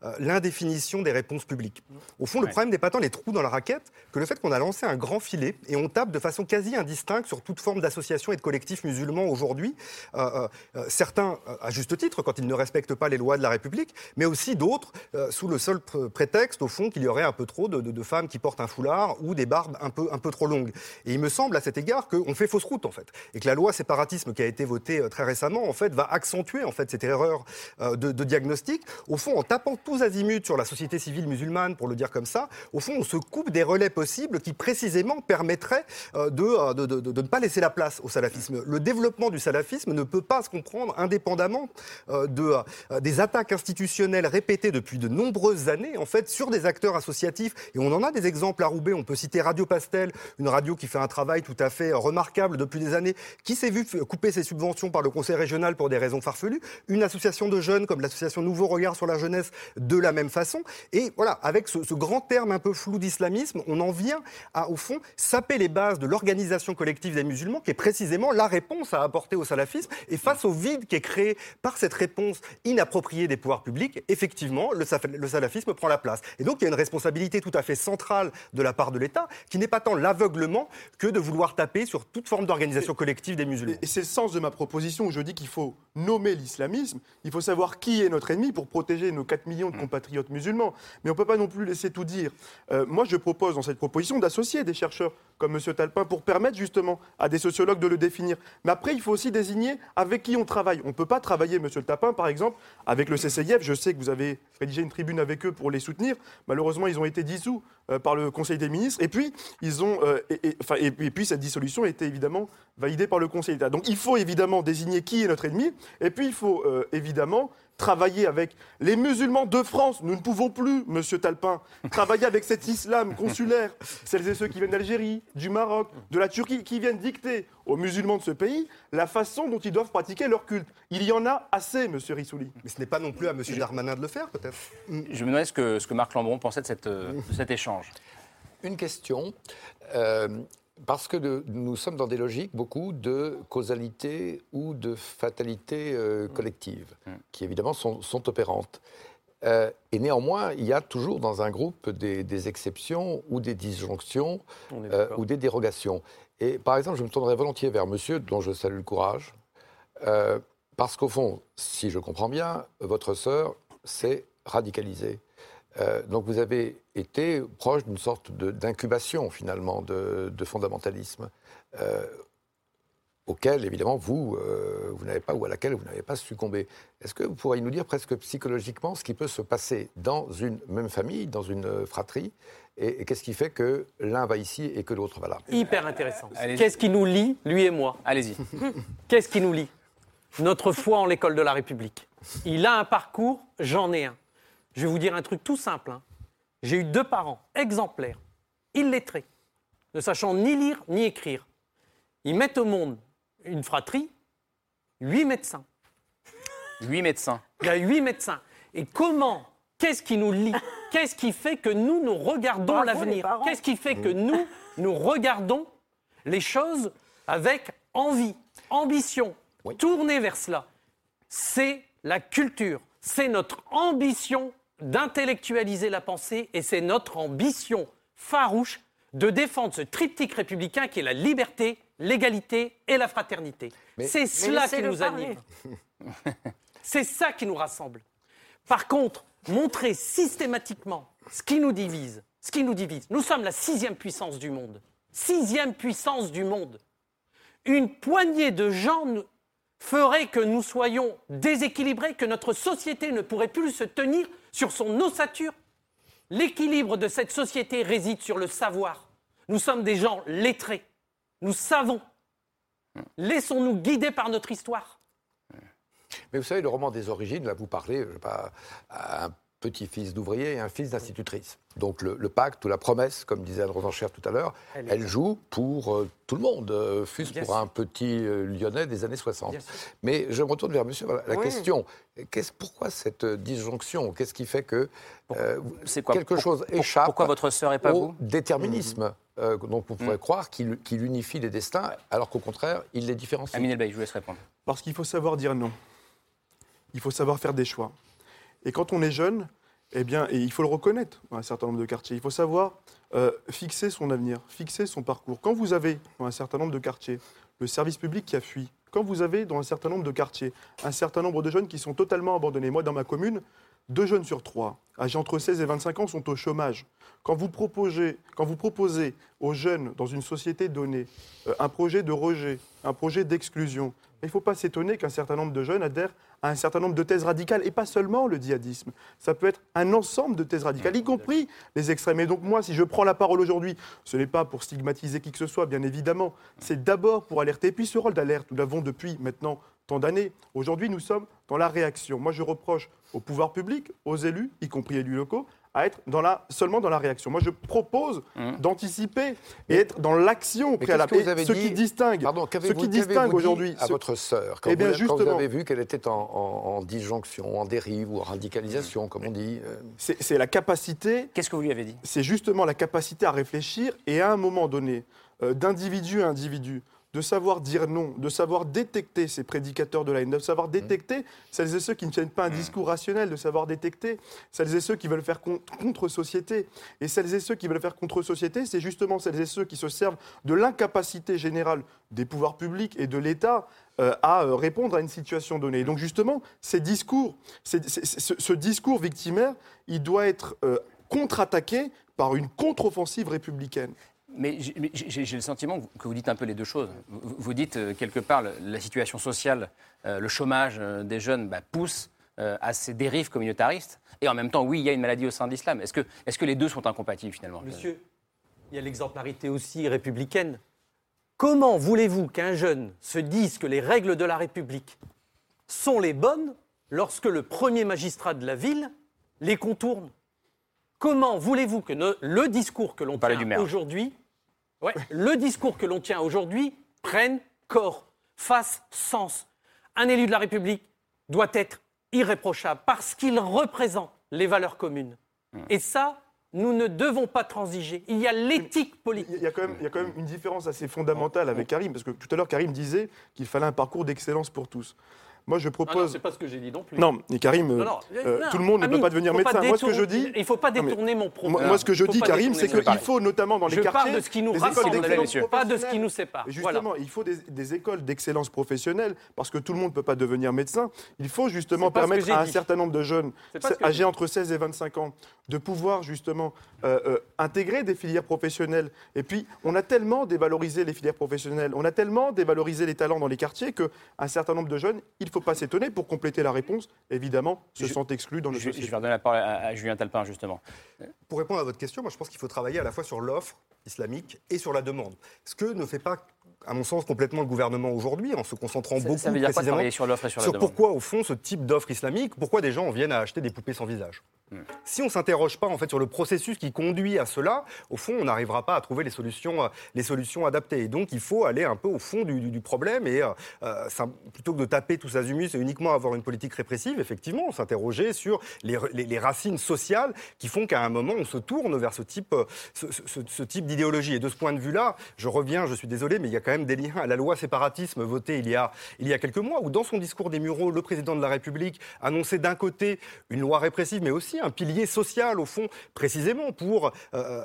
euh, l'indéfinition des réponses publiques. Au fond, le Ouais. problème n'est pas tant les trous dans la raquette que le fait qu'on a lancé un grand filet et on tape de façon quasi indistincte sur toute forme d'association et de collectif musulman aujourd'hui. Euh, euh, certains, à juste titre, quand ils ne respectent pas les lois de la République, mais aussi d'autres, sous le seul pr- prétexte, au fond, qu'il y aurait un peu trop de, de- de femmes qui portent un foulard ou des barbes un peu, un peu trop longues. Et il me semble, à cet égard, qu'on fait fausse route, en fait. Et que la loi séparatisme qui a été votée très récemment, en fait, va accentuer, en fait, cette erreur de, de diagnostic. Au fond, en tapant tous azimuts sur la société civile musulmane, pour le dire comme ça, au fond, on se coupe des relais possibles qui, précisément, permettraient euh, de, euh, de, de- de- de ne pas laisser la place au salafisme. Le développement du salafisme ne peut pas se comprendre indépendamment euh, de, des attaques institutionnelles répétées depuis de nombreuses années, en fait, sur des acteurs associatifs. Et on en a des exemples à Roubaix. On peut citer Radio Pastel, une radio qui fait un travail tout à fait remarquable depuis des années, qui s'est vu f- couper ses subventions par le conseil régional pour des raisons farfelues. Une association de jeunes comme l'association Nouveau Regard sur la jeunesse de la même façon. Et voilà, avec ce, ce grand terme un peu flou d'islamisme, on en vient à, au fond, saper les bases de l'organisation collective des musulmans, qui est précisément la réponse à apporter au salafisme. Et face au vide qui est créé par cette réponse inappropriée des pouvoirs publics, effectivement, le, le salafisme prend la place. Et donc, il y a une responsabilité tout à fait centrale de la part de l'État, qui n'est pas tant l'aveuglement que de vouloir taper sur toute forme d'organisation collective des musulmans. Et c'est le sens de ma proposition où je dis qu'il faut nommer l'islamisme, il faut savoir qui est notre ennemi pour protéger nos 4 millions de compatriotes musulmans. Mais on ne peut pas non plus laisser tout dire. Euh, moi, je propose dans cette proposition d'associer des chercheurs comme M. Talpin pour permettre justement à des sociologues de le définir. Mais après, il faut aussi désigner avec qui on travaille. On ne peut pas travailler, M. Talpin, par exemple, avec le CCIF. Je sais que vous avez rédigé une tribune avec eux pour les soutenir. Malheureusement, ils ont été dissous euh, par le Conseil des ministres. Et puis, ils ont, euh, et, puis, cette dissolution a été évidemment validée par le Conseil d'État. Donc, il faut évidemment désigner qui est notre ennemi. Et puis, il faut évidemment travailler avec les musulmans de France. Nous ne pouvons plus, Monsieur Talpin, travailler avec cet islam consulaire, celles et ceux qui viennent d'Algérie, du Maroc, de la Turquie, qui viennent dicter aux musulmans de ce pays la façon dont ils doivent pratiquer leur culte. Il y en a assez, Monsieur Rissouli. Mais ce n'est pas non plus à M. Darmanin de le faire, peut-être. Je me demandais ce que, ce que Marc Lambron pensait de, cette, euh, de cet échange. Une question. euh, parce que de- nous sommes dans des logiques beaucoup de causalité ou de fatalité euh, collective, qui évidemment sont, sont opérantes. Euh, et néanmoins, il y a toujours dans un groupe des, des exceptions ou des disjonctions euh, ou des dérogations. Et par exemple, je me tournerai volontiers vers monsieur, dont je salue le courage, parce qu'au fond, si je comprends bien, votre sœur s'est radicalisée. Euh, donc vous avez été proche d'une sorte d'incubation finalement de, de fondamentalisme. Euh, auquel, évidemment, vous, euh, vous n'avez pas, ou à laquelle vous n'avez pas succombé. Est-ce que vous pourriez nous dire presque psychologiquement ce qui peut se passer dans une même famille, dans une fratrie, et, et qu'est-ce qui fait que l'un va ici et que l'autre va là? Hyper intéressant. Qu'est-ce qui nous lie, lui et moi? Allez-y. Qu'est-ce qui nous lie? Notre foi en l'école de la République. Il a un parcours, j'en ai un. Je vais vous dire un truc tout simple. hein. J'ai eu deux parents exemplaires, illettrés, ne sachant ni lire ni écrire. Ils mettent au monde une fratrie, huit médecins. Huit médecins. Il y a huit médecins. Et comment Qu'est-ce qui nous lie? Qu'est-ce qui fait que nous, nous regardons l'avenir? Qu'est-ce qui fait que nous, nous regardons les choses avec envie, ambition, tourner vers cela C'est la culture, c'est notre ambition d'intellectualiser la pensée et c'est notre ambition farouche de défendre ce triptyque républicain qui est la liberté, l'égalité et la fraternité. C'est cela qui nous parler. anime. C'est ça qui nous rassemble. Par contre, montrer systématiquement ce qui nous divise, ce qui nous divise. Nous sommes la sixième puissance du monde. Sixième puissance du monde. Une poignée de gens ferait que nous soyons déséquilibrés, que notre société ne pourrait plus se tenir sur son ossature. L'équilibre de cette société réside sur le savoir. Nous sommes des gens lettrés. Nous savons. Laissons-nous guider par notre histoire. Mais vous savez, le roman des origines, là, vous parlez je sais pas, à un petit-fils d'ouvrier et un fils d'institutrice. Donc le, le pacte ou la promesse, comme disait Anne Rosenchère tout à l'heure, Elle joue pour euh, tout le monde, euh, fût-ce pour sûr. un petit euh, lyonnais des années 60. Bien sûr. Mais je me retourne vers monsieur. Voilà, la Oui. question, qu'est-ce- pourquoi cette disjonction? Qu'est-ce qui fait que euh, C'est quoi? quelque Pour- chose pour- échappe Pourquoi votre sœur et pas au vous? déterminisme euh, Donc on pourrait Mm. croire qu'il qu'il unifie les destins, alors qu'au contraire, il les différencie. Amine Elbaï, je vous laisse répondre. Parce qu'il faut savoir dire non. Il faut savoir faire des choix. Et quand on est jeune, eh bien, il faut le reconnaître dans un certain nombre de quartiers, il faut savoir euh, fixer son avenir, fixer son parcours. Quand vous avez dans un certain nombre de quartiers le service public qui a fui, quand vous avez dans un certain nombre de quartiers un certain nombre de jeunes qui sont totalement abandonnés, moi dans ma commune, deux jeunes sur trois, âgés entre 16 et 25 ans, sont au chômage. Quand vous proposez, quand vous proposez aux jeunes dans une société donnée euh, un projet de rejet, un projet d'exclusion, il ne faut pas s'étonner qu'un certain nombre de jeunes adhèrent à un certain nombre de thèses radicales, et pas seulement le djihadisme. Ça peut être un ensemble de thèses radicales, y compris les extrêmes. Et donc moi, si je prends la parole aujourd'hui, ce n'est pas pour stigmatiser qui que ce soit, bien évidemment. C'est d'abord pour alerter. Et puis ce rôle d'alerte, nous l'avons depuis maintenant tant d'années. Aujourd'hui, nous sommes dans la réaction. Moi, je reproche au pouvoir public, aux élus, y compris élus locaux, à être dans la, seulement dans la réaction. Moi, je propose d'anticiper et être dans l'action préalable. qu'est-ce que vous Et avez ce dit qui distingue, Pardon, ce qu'avez-vous- qui distingue qu'avez-vous dit aujourd'hui à ce- votre sœur quand, Eh bien, vous, quand vous justement. avez vu qu'elle était en, en- en disjonction, en dérive ou en radicalisation, comme on dit. euh, C'est c'est la capacité. Qu'est-ce que vous lui avez dit? C'est justement la capacité à réfléchir et à un moment donné, euh, d'individu à individu, de savoir dire non, de savoir détecter ces prédicateurs de la haine, de savoir détecter celles et ceux qui ne tiennent pas un discours rationnel, de savoir détecter celles et ceux qui veulent faire con- contre-société. Et celles et ceux qui veulent faire contre-société, c'est justement celles et ceux qui se servent de l'incapacité générale des pouvoirs publics et de l'État euh, à euh, répondre à une situation donnée. Et donc justement, ces discours, ce discours victimaire, il doit être euh, contre-attaqué par une contre-offensive républicaine. Mais j'ai- le sentiment que vous dites un peu les deux choses. Vous, dites euh, quelque part la situation sociale, euh, le chômage euh, des jeunes bah, pousse à ces dérives communautaristes. Et en même temps, oui, il y a une maladie au sein de l'islam. Est-ce que, est que les deux sont incompatibles finalement Monsieur, il y a l'exemplarité aussi républicaine. Comment voulez-vous qu'un jeune se dise que les règles de la République sont les bonnes lorsque le premier magistrat de la ville les contourne? Comment voulez-vous que le discours que l'on maire. aujourd'hui, ouais, le discours que l'on tient aujourd'hui prenne corps, fasse sens Un élu de la République doit être irréprochable parce qu'il représente les valeurs communes. Et ça, nous ne devons pas transiger. Il y a l'éthique politique. Il y, a quand même, il y a quand même une différence assez fondamentale avec Karim, parce que tout à l'heure, Karim disait qu'il fallait un parcours d'excellence pour tous. Moi, je Ah non, propose. c'est pas ce que j'ai dit non plus. Non, et Karim, Non, non, euh, non, tout le monde ne peut pas devenir faut pas médecin. Moi, ce que je dis. Il faut pas détourner mon propos. Moi, moi, ce que je Faut dis, Karim, c'est qu'il faut notamment dans les Je quartiers. parle de ce qui nous rassemble. Pas de ce qui nous sépare. Voilà. justement, il faut des, des écoles d'excellence professionnelle parce que tout le monde ne peut pas devenir médecin. Il faut justement permettre à un certain nombre de jeunes âgés entre 16 et 25 ans de pouvoir justement euh, euh, intégrer des filières professionnelles. Et puis, on a tellement dévalorisé les filières professionnelles, on a tellement dévalorisé les talents dans les quartiers qu'un certain nombre de jeunes, il ne faut pas s'étonner, pour compléter la réponse, évidemment, se Je- sentent exclus dans le Je, je vais redonner la parole à, à Julien Talpin, justement. Pour répondre à votre question, moi je pense qu'il faut travailler à la fois sur l'offre islamique et sur la demande. Ce que ne fait pas, à mon sens, complètement le gouvernement aujourd'hui, en se concentrant Ça- beaucoup ça veut dire quoi, précisément sur l'offre et sur la demande pourquoi, au fond, ce type d'offre islamique, pourquoi des gens en viennent à acheter des poupées sans visage. Hmm. Si on ne s'interroge pas en fait sur le processus qui conduit à cela, au fond, on n'arrivera pas à trouver les solutions, euh, les solutions adaptées. Et donc, il faut aller un peu au fond du, du- du problème et euh, euh, ça- plutôt que de taper tous azimuts et uniquement avoir une politique répressive, effectivement, s'interroger sur les, les- les racines sociales qui font qu'à un moment, on se tourne vers ce type, ce, ce- ce- ce type d'idéologie. Et de ce point de vue-là, je reviens, je suis désolé, mais il y a quand même des liens à la loi séparatisme votée il y a, quelques mois, où dans son discours des Mureaux, le président de la République annonçait d'un côté une loi répressive, mais aussi un pilier social, au fond, précisément pour euh, euh,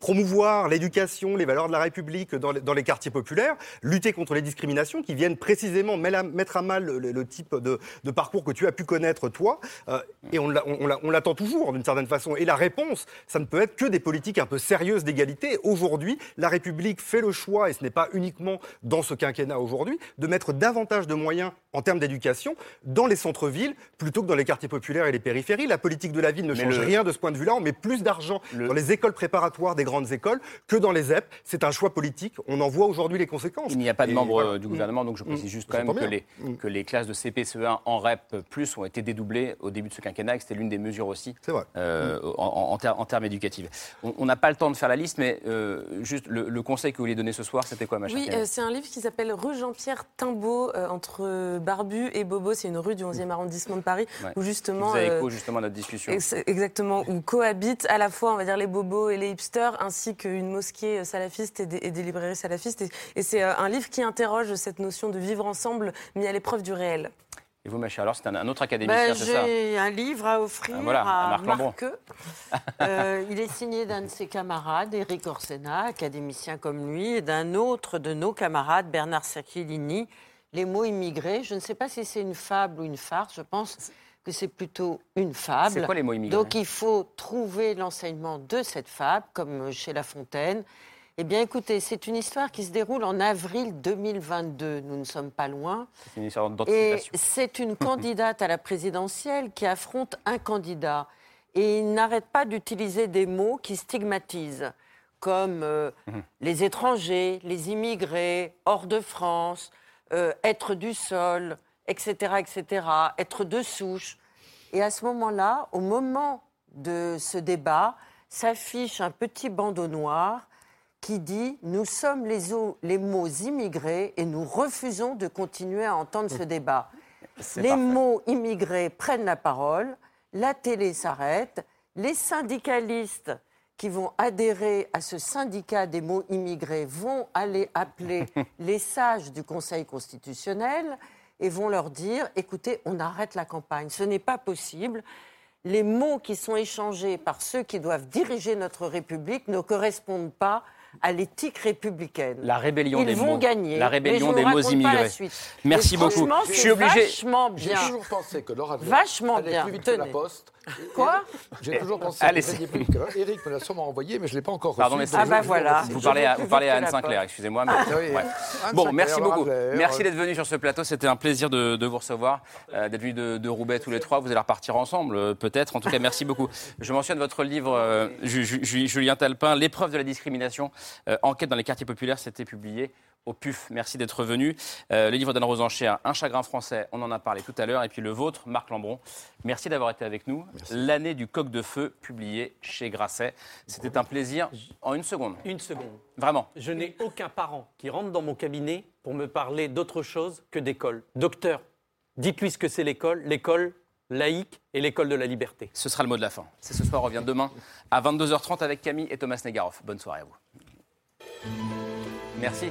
promouvoir l'éducation, les valeurs de la République dans les, quartiers populaires, lutter contre les discriminations qui viennent précisément mettre à mal le, type de, parcours que tu as pu connaître, toi. Euh, et on on l'a- on l'attend toujours, d'une certaine façon. Et la réponse, ça ne peut être que des politiques un peu sérieuses d'égalité. Aujourd'hui, la République fait le choix, et ce n'est pas uniquement dans ce quinquennat aujourd'hui, de mettre davantage de moyens en termes d'éducation dans les centres-villes plutôt que dans les quartiers populaires et les périphéries. La politique de la ville ne Mais change le- rien de ce point de vue-là. On met plus d'argent dans les écoles préparatoires des grandes écoles que dans les EP. C'est un choix politique. On en voit aujourd'hui les conséquences. Il n'y a pas de Et membres voilà. du gouvernement, donc je précise Mm. juste quand même J'entends que les, que les classes de CP, CE1 en REP plus ont été dédoublées au début de ce quinquennat, et que c'était l'une des mesures aussi euh, en, en- en ter- en termes éducatifs. On n'a pas le temps de faire la liste, mais euh, juste le, le conseil que vous vouliez donner ce soir, c'était quoi, ma Oui, euh, c'est un livre qui s'appelle Rue Jean-Pierre Timbaud, euh, entre Barbu et Bobo. C'est une rue du 11e arrondissement de Paris, Ouais. où justement. Vous avez euh, écho justement à notre discussion. ex- Exactement, où cohabitent à la fois, on va dire, les bobos et les hipsters, ainsi qu'une mosquée salafiste et des, et des librairies salafistes. Et, et c'est un livre qui interroge cette notion de vivre ensemble, mis à l'épreuve du réel. Et vous, ma chère, alors c'est un, un autre académicien, Ben, c'est ça J'ai un livre à offrir Ah, voilà, à à Marc. Marqueux. Euh, il est signé d'un de ses camarades, Éric Orsena, académicien comme lui, et d'un autre de nos camarades, Bernard Sacchellini. Les mots immigrés, je ne sais pas si c'est une fable ou une farce, je pense que c'est plutôt une fable. C'est quoi les mots immigrés? Donc il faut trouver l'enseignement de cette fable, comme chez La Fontaine. Eh bien écoutez, c'est une histoire qui se déroule en avril 2022, nous ne sommes pas loin. C'est une histoire Et d'anticipation. c'est une candidate à la présidentielle qui affronte un candidat. Et il n'arrête pas d'utiliser des mots qui stigmatisent, comme euh, Mhm. les étrangers, les immigrés, hors de France, euh, être du sol, etc., etc., être de souche. Et à ce moment-là, au moment de ce débat, s'affiche un petit bandeau noir qui dit Nous sommes les, mots immigrés et nous refusons de continuer à entendre ce débat. C'est Les parfait. mots immigrés prennent la parole, la télé s'arrête, les syndicalistes qui vont adhérer à ce syndicat des mots immigrés vont aller appeler les sages du Conseil constitutionnel et vont leur dire écoutez, on arrête la campagne. Ce n'est pas possible. Les mots qui sont échangés par ceux qui doivent diriger notre République ne correspondent pas à l'éthique républicaine. La rébellion Ils des vont mots. gagner. La rébellion des mots raconte pas la immigrés. suite. Merci Et beaucoup. Je suis obligé. Vachement J'ai bien. toujours pensé que Laura Adler Vachement allait bien. plus vite que la Tenez. Poste. Quoi J'ai toujours pensé Allez, que vous alliez c'est- plus vite que la- Eric me l'a sûrement envoyé, mais je ne l'ai pas encore Pardon, reçu. mais Ah bah voilà. Vous parlez à, vous parlez à Anne Sinclair, poste. excusez-moi. mais- Ah oui. ouais. Anne Bon, merci beaucoup. Merci euh, d'être venu sur ce plateau. C'était un plaisir de, de vous recevoir, euh, d'être venu de, de Roubaix tous les trois. Vous allez repartir ensemble, euh, peut-être. En tout cas, merci beaucoup. Je mentionne votre livre, euh, Ju- Ju- Ju- Julien Talpin, L'épreuve de la discrimination, euh, enquête dans les quartiers populaires. C'était publié au PUF. Merci d'être venu. Euh, le livre d'Anne Rosencher, Un chagrin français, on en a parlé tout à l'heure. Et puis le vôtre, Marc Lambron. Merci d'avoir été avec nous. L'année du coq de feu, publié chez Grasset. C'était un plaisir en une seconde. Une seconde. Vraiment. Je n'ai aucun parent qui rentre dans mon cabinet pour me parler d'autre chose que d'école. Docteur, dites-lui ce que c'est l'école, l'école laïque et l'école de la liberté. Ce sera le mot de la fin. C'est ce soir, on revient demain à 22h30 avec Camille et Thomas Negaroff. Bonne soirée à vous. Merci.